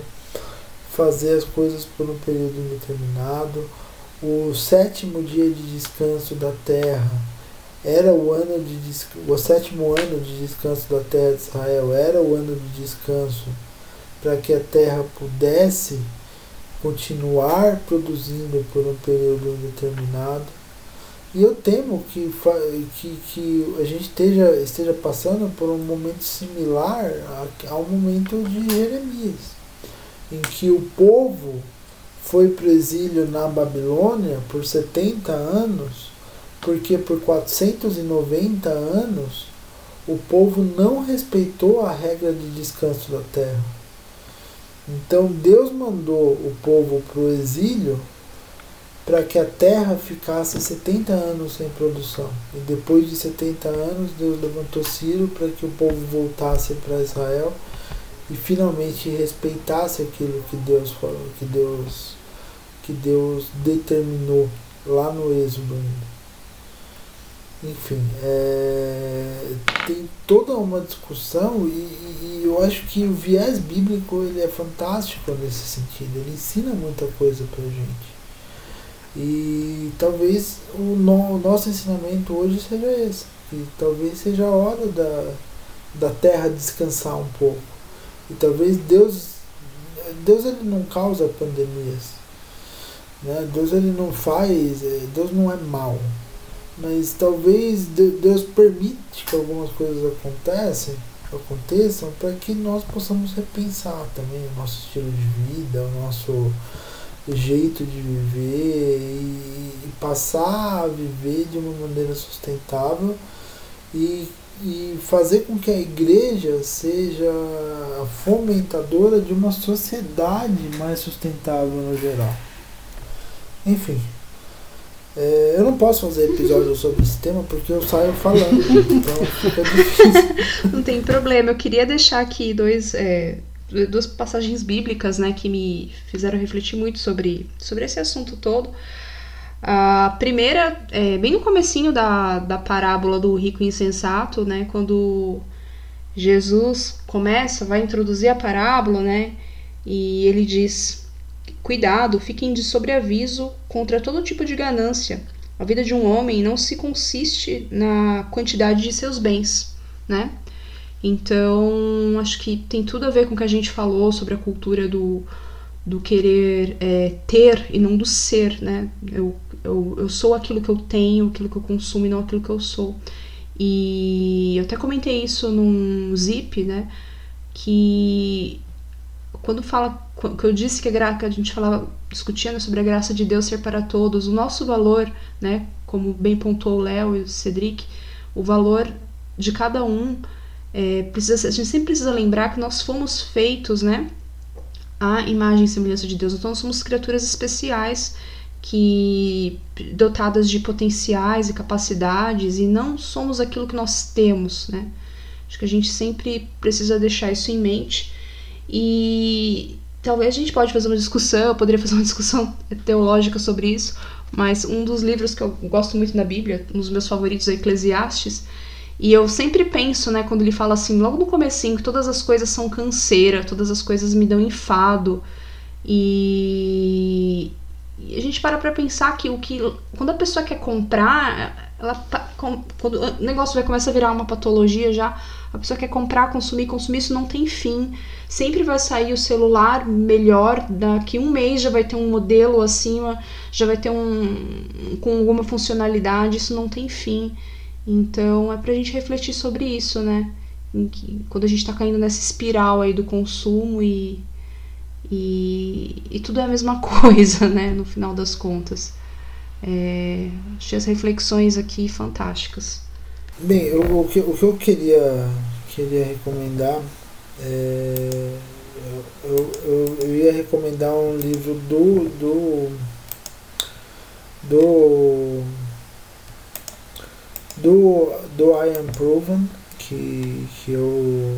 fazer as coisas por um período indeterminado. O sétimo dia de descanso da terra era o ano de o sétimo ano de descanso da terra de Israel, era o ano de descanso para que a terra pudesse continuar produzindo por um período indeterminado. E eu temo que, que, que a gente esteja, esteja passando por um momento similar ao momento de Jeremias, em que o povo foi para o exílio na Babilônia por 70 anos porque por 490 anos o povo não respeitou a regra de descanso da terra. Então Deus mandou o povo para o exílio para que a terra ficasse 70 anos sem produção. E depois de 70 anos, Deus levantou Ciro para que o povo voltasse para Israel e finalmente respeitasse aquilo que Deus falou, que Deus, que Deus determinou lá no Êxodo. Enfim, é, tem toda uma discussão e, e, eu acho que o viés bíblico ele é fantástico nesse sentido. Ele ensina muita coisa para gente. E talvez o, no, o nosso ensinamento hoje seja esse. E talvez seja a hora da, da terra descansar um pouco. E talvez Deus Deus ele não causa pandemias. Né? Deus ele não faz, é, Deus não é mal. Mas talvez Deus permite que algumas coisas aconteçam, aconteçam para que nós possamos repensar também o nosso estilo de vida, o nosso jeito de viver e, e passar a viver de uma maneira sustentável e, e fazer com que a igreja seja a fomentadora de uma sociedade mais sustentável no geral. Enfim. É, eu não posso fazer episódio sobre esse tema porque eu saio falando, então fica difícil. Não tem problema. Eu queria deixar aqui dois, é, duas passagens bíblicas né, que me fizeram refletir muito sobre, sobre esse assunto todo. A primeira, é, bem no comecinho da, da parábola do rico insensato, né, quando Jesus começa, vai introduzir a parábola, né, e ele diz Cuidado, fiquem de sobreaviso contra todo tipo de ganância. A vida de um homem não se consiste na quantidade de seus bens, né? Então, acho que tem tudo a ver com o que a gente falou sobre a cultura do, do querer é, ter e não do ser, né? Eu, eu, eu sou aquilo que eu tenho, aquilo que eu consumo e não aquilo que eu sou. E eu até comentei isso num zip, né? Que quando fala que eu disse que a, que a gente falava discutindo sobre a graça de Deus ser para todos, o nosso valor, né, como bem pontuou o Léo e o Cedric, o valor de cada um é, precisa, a gente sempre precisa lembrar que nós fomos feitos, né, à imagem e semelhança de Deus. Então somos criaturas especiais que dotadas de potenciais e capacidades e não somos aquilo que nós temos, né? Acho que a gente sempre precisa deixar isso em mente e talvez a gente pode fazer uma discussão, eu poderia fazer uma discussão teológica sobre isso, mas um dos livros que eu gosto muito na Bíblia, um dos meus favoritos é Eclesiastes, e eu sempre penso, né, quando ele fala assim, logo no comecinho, que todas as coisas são canseira, todas as coisas me dão enfado, e, e a gente para pra pensar que o que quando a pessoa quer comprar, ela quando o negócio vai começar a virar uma patologia já, a pessoa quer comprar, consumir, consumir, isso não tem fim. Sempre vai sair o celular melhor, daqui um mês já vai ter um modelo acima, já vai ter um com alguma funcionalidade, isso não tem fim. Então é pra gente refletir sobre isso, né? Que, quando a gente tá caindo nessa espiral aí do consumo e, e, e tudo é a mesma coisa, né? No final das contas. É, achei as reflexões aqui fantásticas. Bem, eu, o, que, o que eu queria, queria recomendar é, eu, eu, eu ia recomendar um livro do do do do, do I Am Proven que, que eu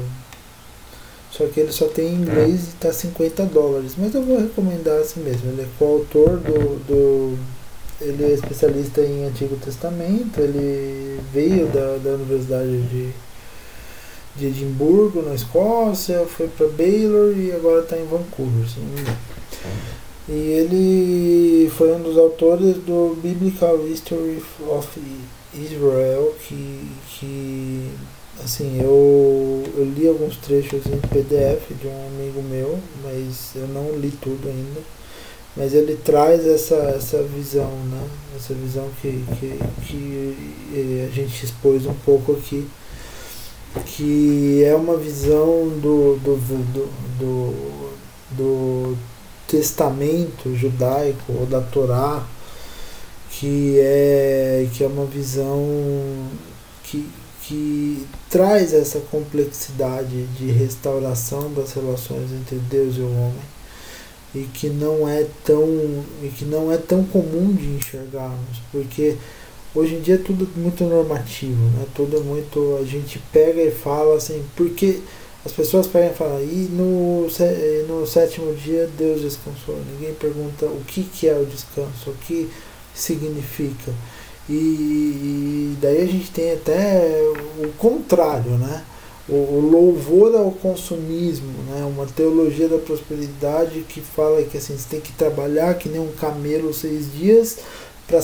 só que ele só tem em inglês e tá 50 dólares mas eu vou recomendar assim mesmo ele é coautor do, do ele é especialista em Antigo Testamento, ele veio da, da Universidade de, de Edimburgo, na Escócia, foi para Baylor e agora está em Vancouver. E ele foi um dos autores do Biblical History of Israel, que, que assim, eu, eu li alguns trechos em PDF de um amigo meu, mas eu não li tudo ainda mas ele traz essa, essa visão, né? essa visão que, que, que eh, a gente expôs um pouco aqui, que é uma visão do, do, do, do, do testamento judaico ou da Torá, que é, que é uma visão que, que traz essa complexidade de restauração das relações entre Deus e o homem e que não é tão e que não é tão comum de enxergarmos, porque hoje em dia é tudo muito normativo, né? Tudo é muito a gente pega e fala assim, porque as pessoas pegam e falam, e no, no sétimo dia Deus descansou. Ninguém pergunta o que, que é o descanso, o que significa. E, e daí a gente tem até o contrário, né? o, o louvor ao consumismo, né? uma teologia da prosperidade que fala que assim, você tem que trabalhar que nem um camelo seis dias para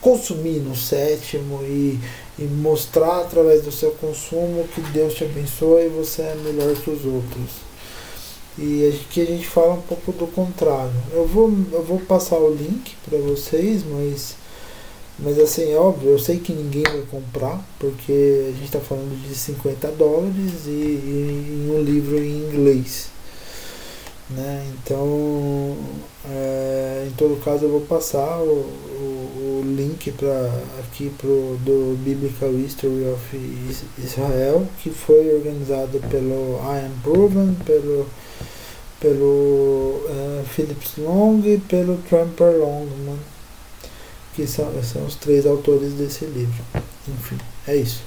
consumir no sétimo e, e mostrar através do seu consumo que Deus te abençoa e você é melhor que os outros. E aqui a gente fala um pouco do contrário. Eu vou, eu vou passar o link para vocês, mas, mas assim, é óbvio, eu sei que ninguém vai comprar, porque a gente está falando de 50 dólares e, e, um livro em inglês. Né? Então, é, em todo caso, eu vou passar o, o, o link para aqui pro, do Biblical History of Israel, que foi organizado pelo Ian Proven, pelo pelo uh, Phillips Long e pelo Trumper Longman, que são, são os três autores desse livro. Enfim, é isso.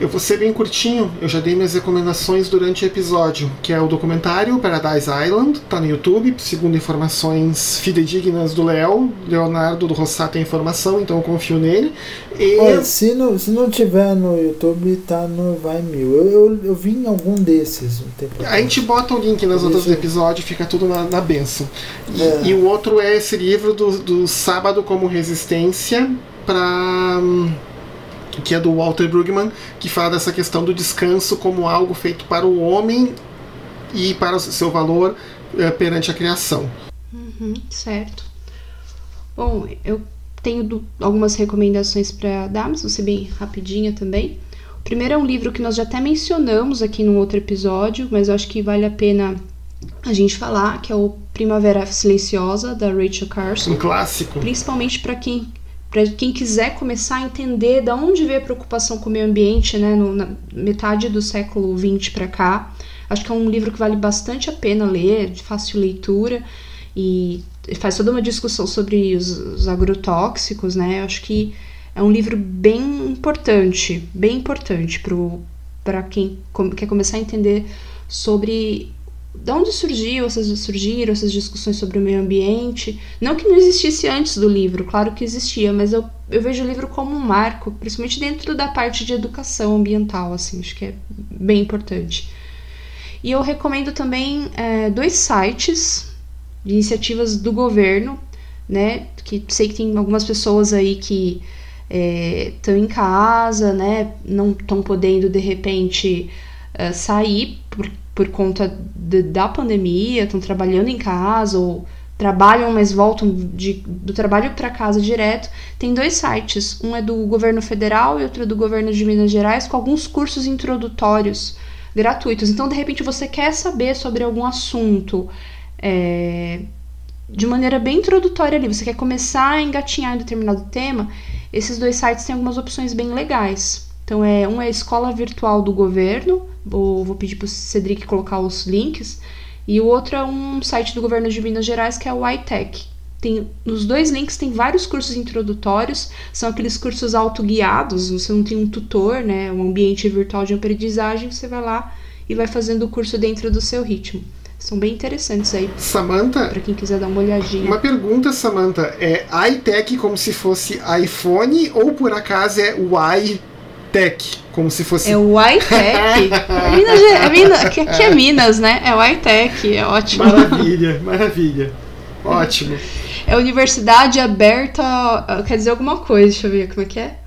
Eu vou ser bem curtinho, eu já dei minhas recomendações durante o episódio, que é o documentário Paradise Island, tá no YouTube, segundo informações fidedignas do Léo. Leonardo do Rossá tem informação, então eu confio nele. E... Olha, se não, se não tiver no YouTube, tá no Vai Mil. Eu, eu, eu vi em algum desses um tempo A gente bota o link nas outras do episódio, fica tudo na, na benção. E, é. e, o outro é esse livro do, do Sábado como Resistência para que é do Walter Brueggemann, que fala dessa questão do descanso como algo feito para o homem e para o seu valor é, perante a criação. Uhum, certo. Bom, eu tenho do, algumas recomendações para dar, mas vou ser bem rapidinha também. O primeiro é um livro que nós já até mencionamos aqui num outro episódio, mas eu acho que vale a pena a gente falar, que é o Primavera Silenciosa, da Rachel Carson. Um clássico. Principalmente para quem para quem quiser começar a entender da onde veio a preocupação com o meio ambiente, né, no, na metade do século XX para cá. Acho que é um livro que vale bastante a pena ler, de fácil leitura e faz toda uma discussão sobre os, os agrotóxicos, né? Acho que é um livro bem importante, bem importante para quem quer começar a entender sobre de onde surgiu essas, surgiram essas discussões sobre o meio ambiente. Não que não existisse antes do livro, claro que existia, mas eu, eu vejo o livro como um marco, principalmente dentro da parte de educação ambiental, assim, acho que é bem importante. E eu recomendo também é, dois sites de iniciativas do governo, né? Que sei que tem algumas pessoas aí que estão é, em casa, né? Não estão podendo de repente é, sair por, por conta de, da pandemia, estão trabalhando em casa ou trabalham, mas voltam de, do trabalho para casa direto. Tem dois sites, um é do governo federal e outro é do governo de Minas Gerais, com alguns cursos introdutórios gratuitos. Então, de repente, você quer saber sobre algum assunto é, de maneira bem introdutória ali, você quer começar a engatinhar em determinado tema, esses dois sites têm algumas opções bem legais. Então, é, um é a Escola Virtual do Governo, vou, vou pedir para o Cedric colocar os links, e o outro é um site do governo de Minas Gerais que é o iTech. Tem, nos dois links tem vários cursos introdutórios, são aqueles cursos autoguiados, você não tem um tutor, né, um ambiente virtual de aprendizagem, você vai lá e vai fazendo o curso dentro do seu ritmo. São bem interessantes aí. Samantha, para quem quiser dar uma olhadinha. Uma pergunta, Samantha, é iTech como se fosse iPhone ou por acaso é Y Tech, como se fosse. É o. Minas, é Minas, aqui, aqui é Minas, né? É o iTech, é ótimo. Maravilha, maravilha. Ótimo. É Universidade Aberta. Quer dizer alguma coisa, deixa eu ver como é que é.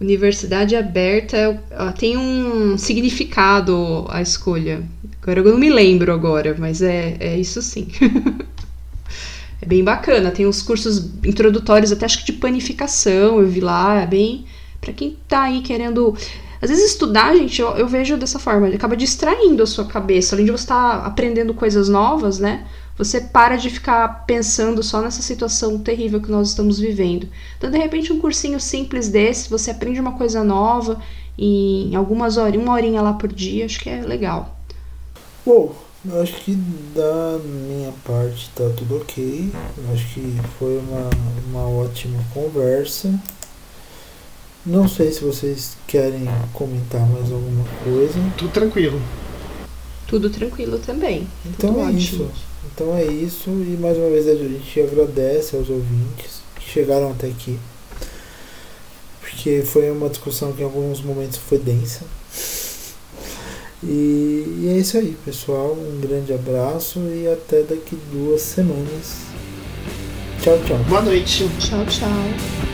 Universidade Aberta tem um significado a escolha. Agora eu não me lembro agora, mas é, é isso sim. é bem bacana. Tem uns cursos introdutórios, até acho que de panificação, eu vi lá, é bem para quem tá aí querendo. Às vezes estudar, gente, eu, eu vejo dessa forma, ele acaba distraindo a sua cabeça. Além de você estar tá aprendendo coisas novas, né? Você para de ficar pensando só nessa situação terrível que nós estamos vivendo. Então, de repente, um cursinho simples desse, você aprende uma coisa nova em algumas horas, uma horinha lá por dia, acho que é legal. Bom, eu acho que da minha parte tá tudo ok. Eu acho que foi uma, uma ótima conversa. Não sei se vocês querem comentar mais alguma coisa. Tudo tranquilo. Tudo tranquilo também. Então Tudo é ótimo. isso. Então é isso. E mais uma vez a gente agradece aos ouvintes que chegaram até aqui. Porque foi uma discussão que em alguns momentos foi densa. E, e é isso aí, pessoal. Um grande abraço e até daqui duas semanas. Tchau, tchau. Boa noite. Tchau, tchau.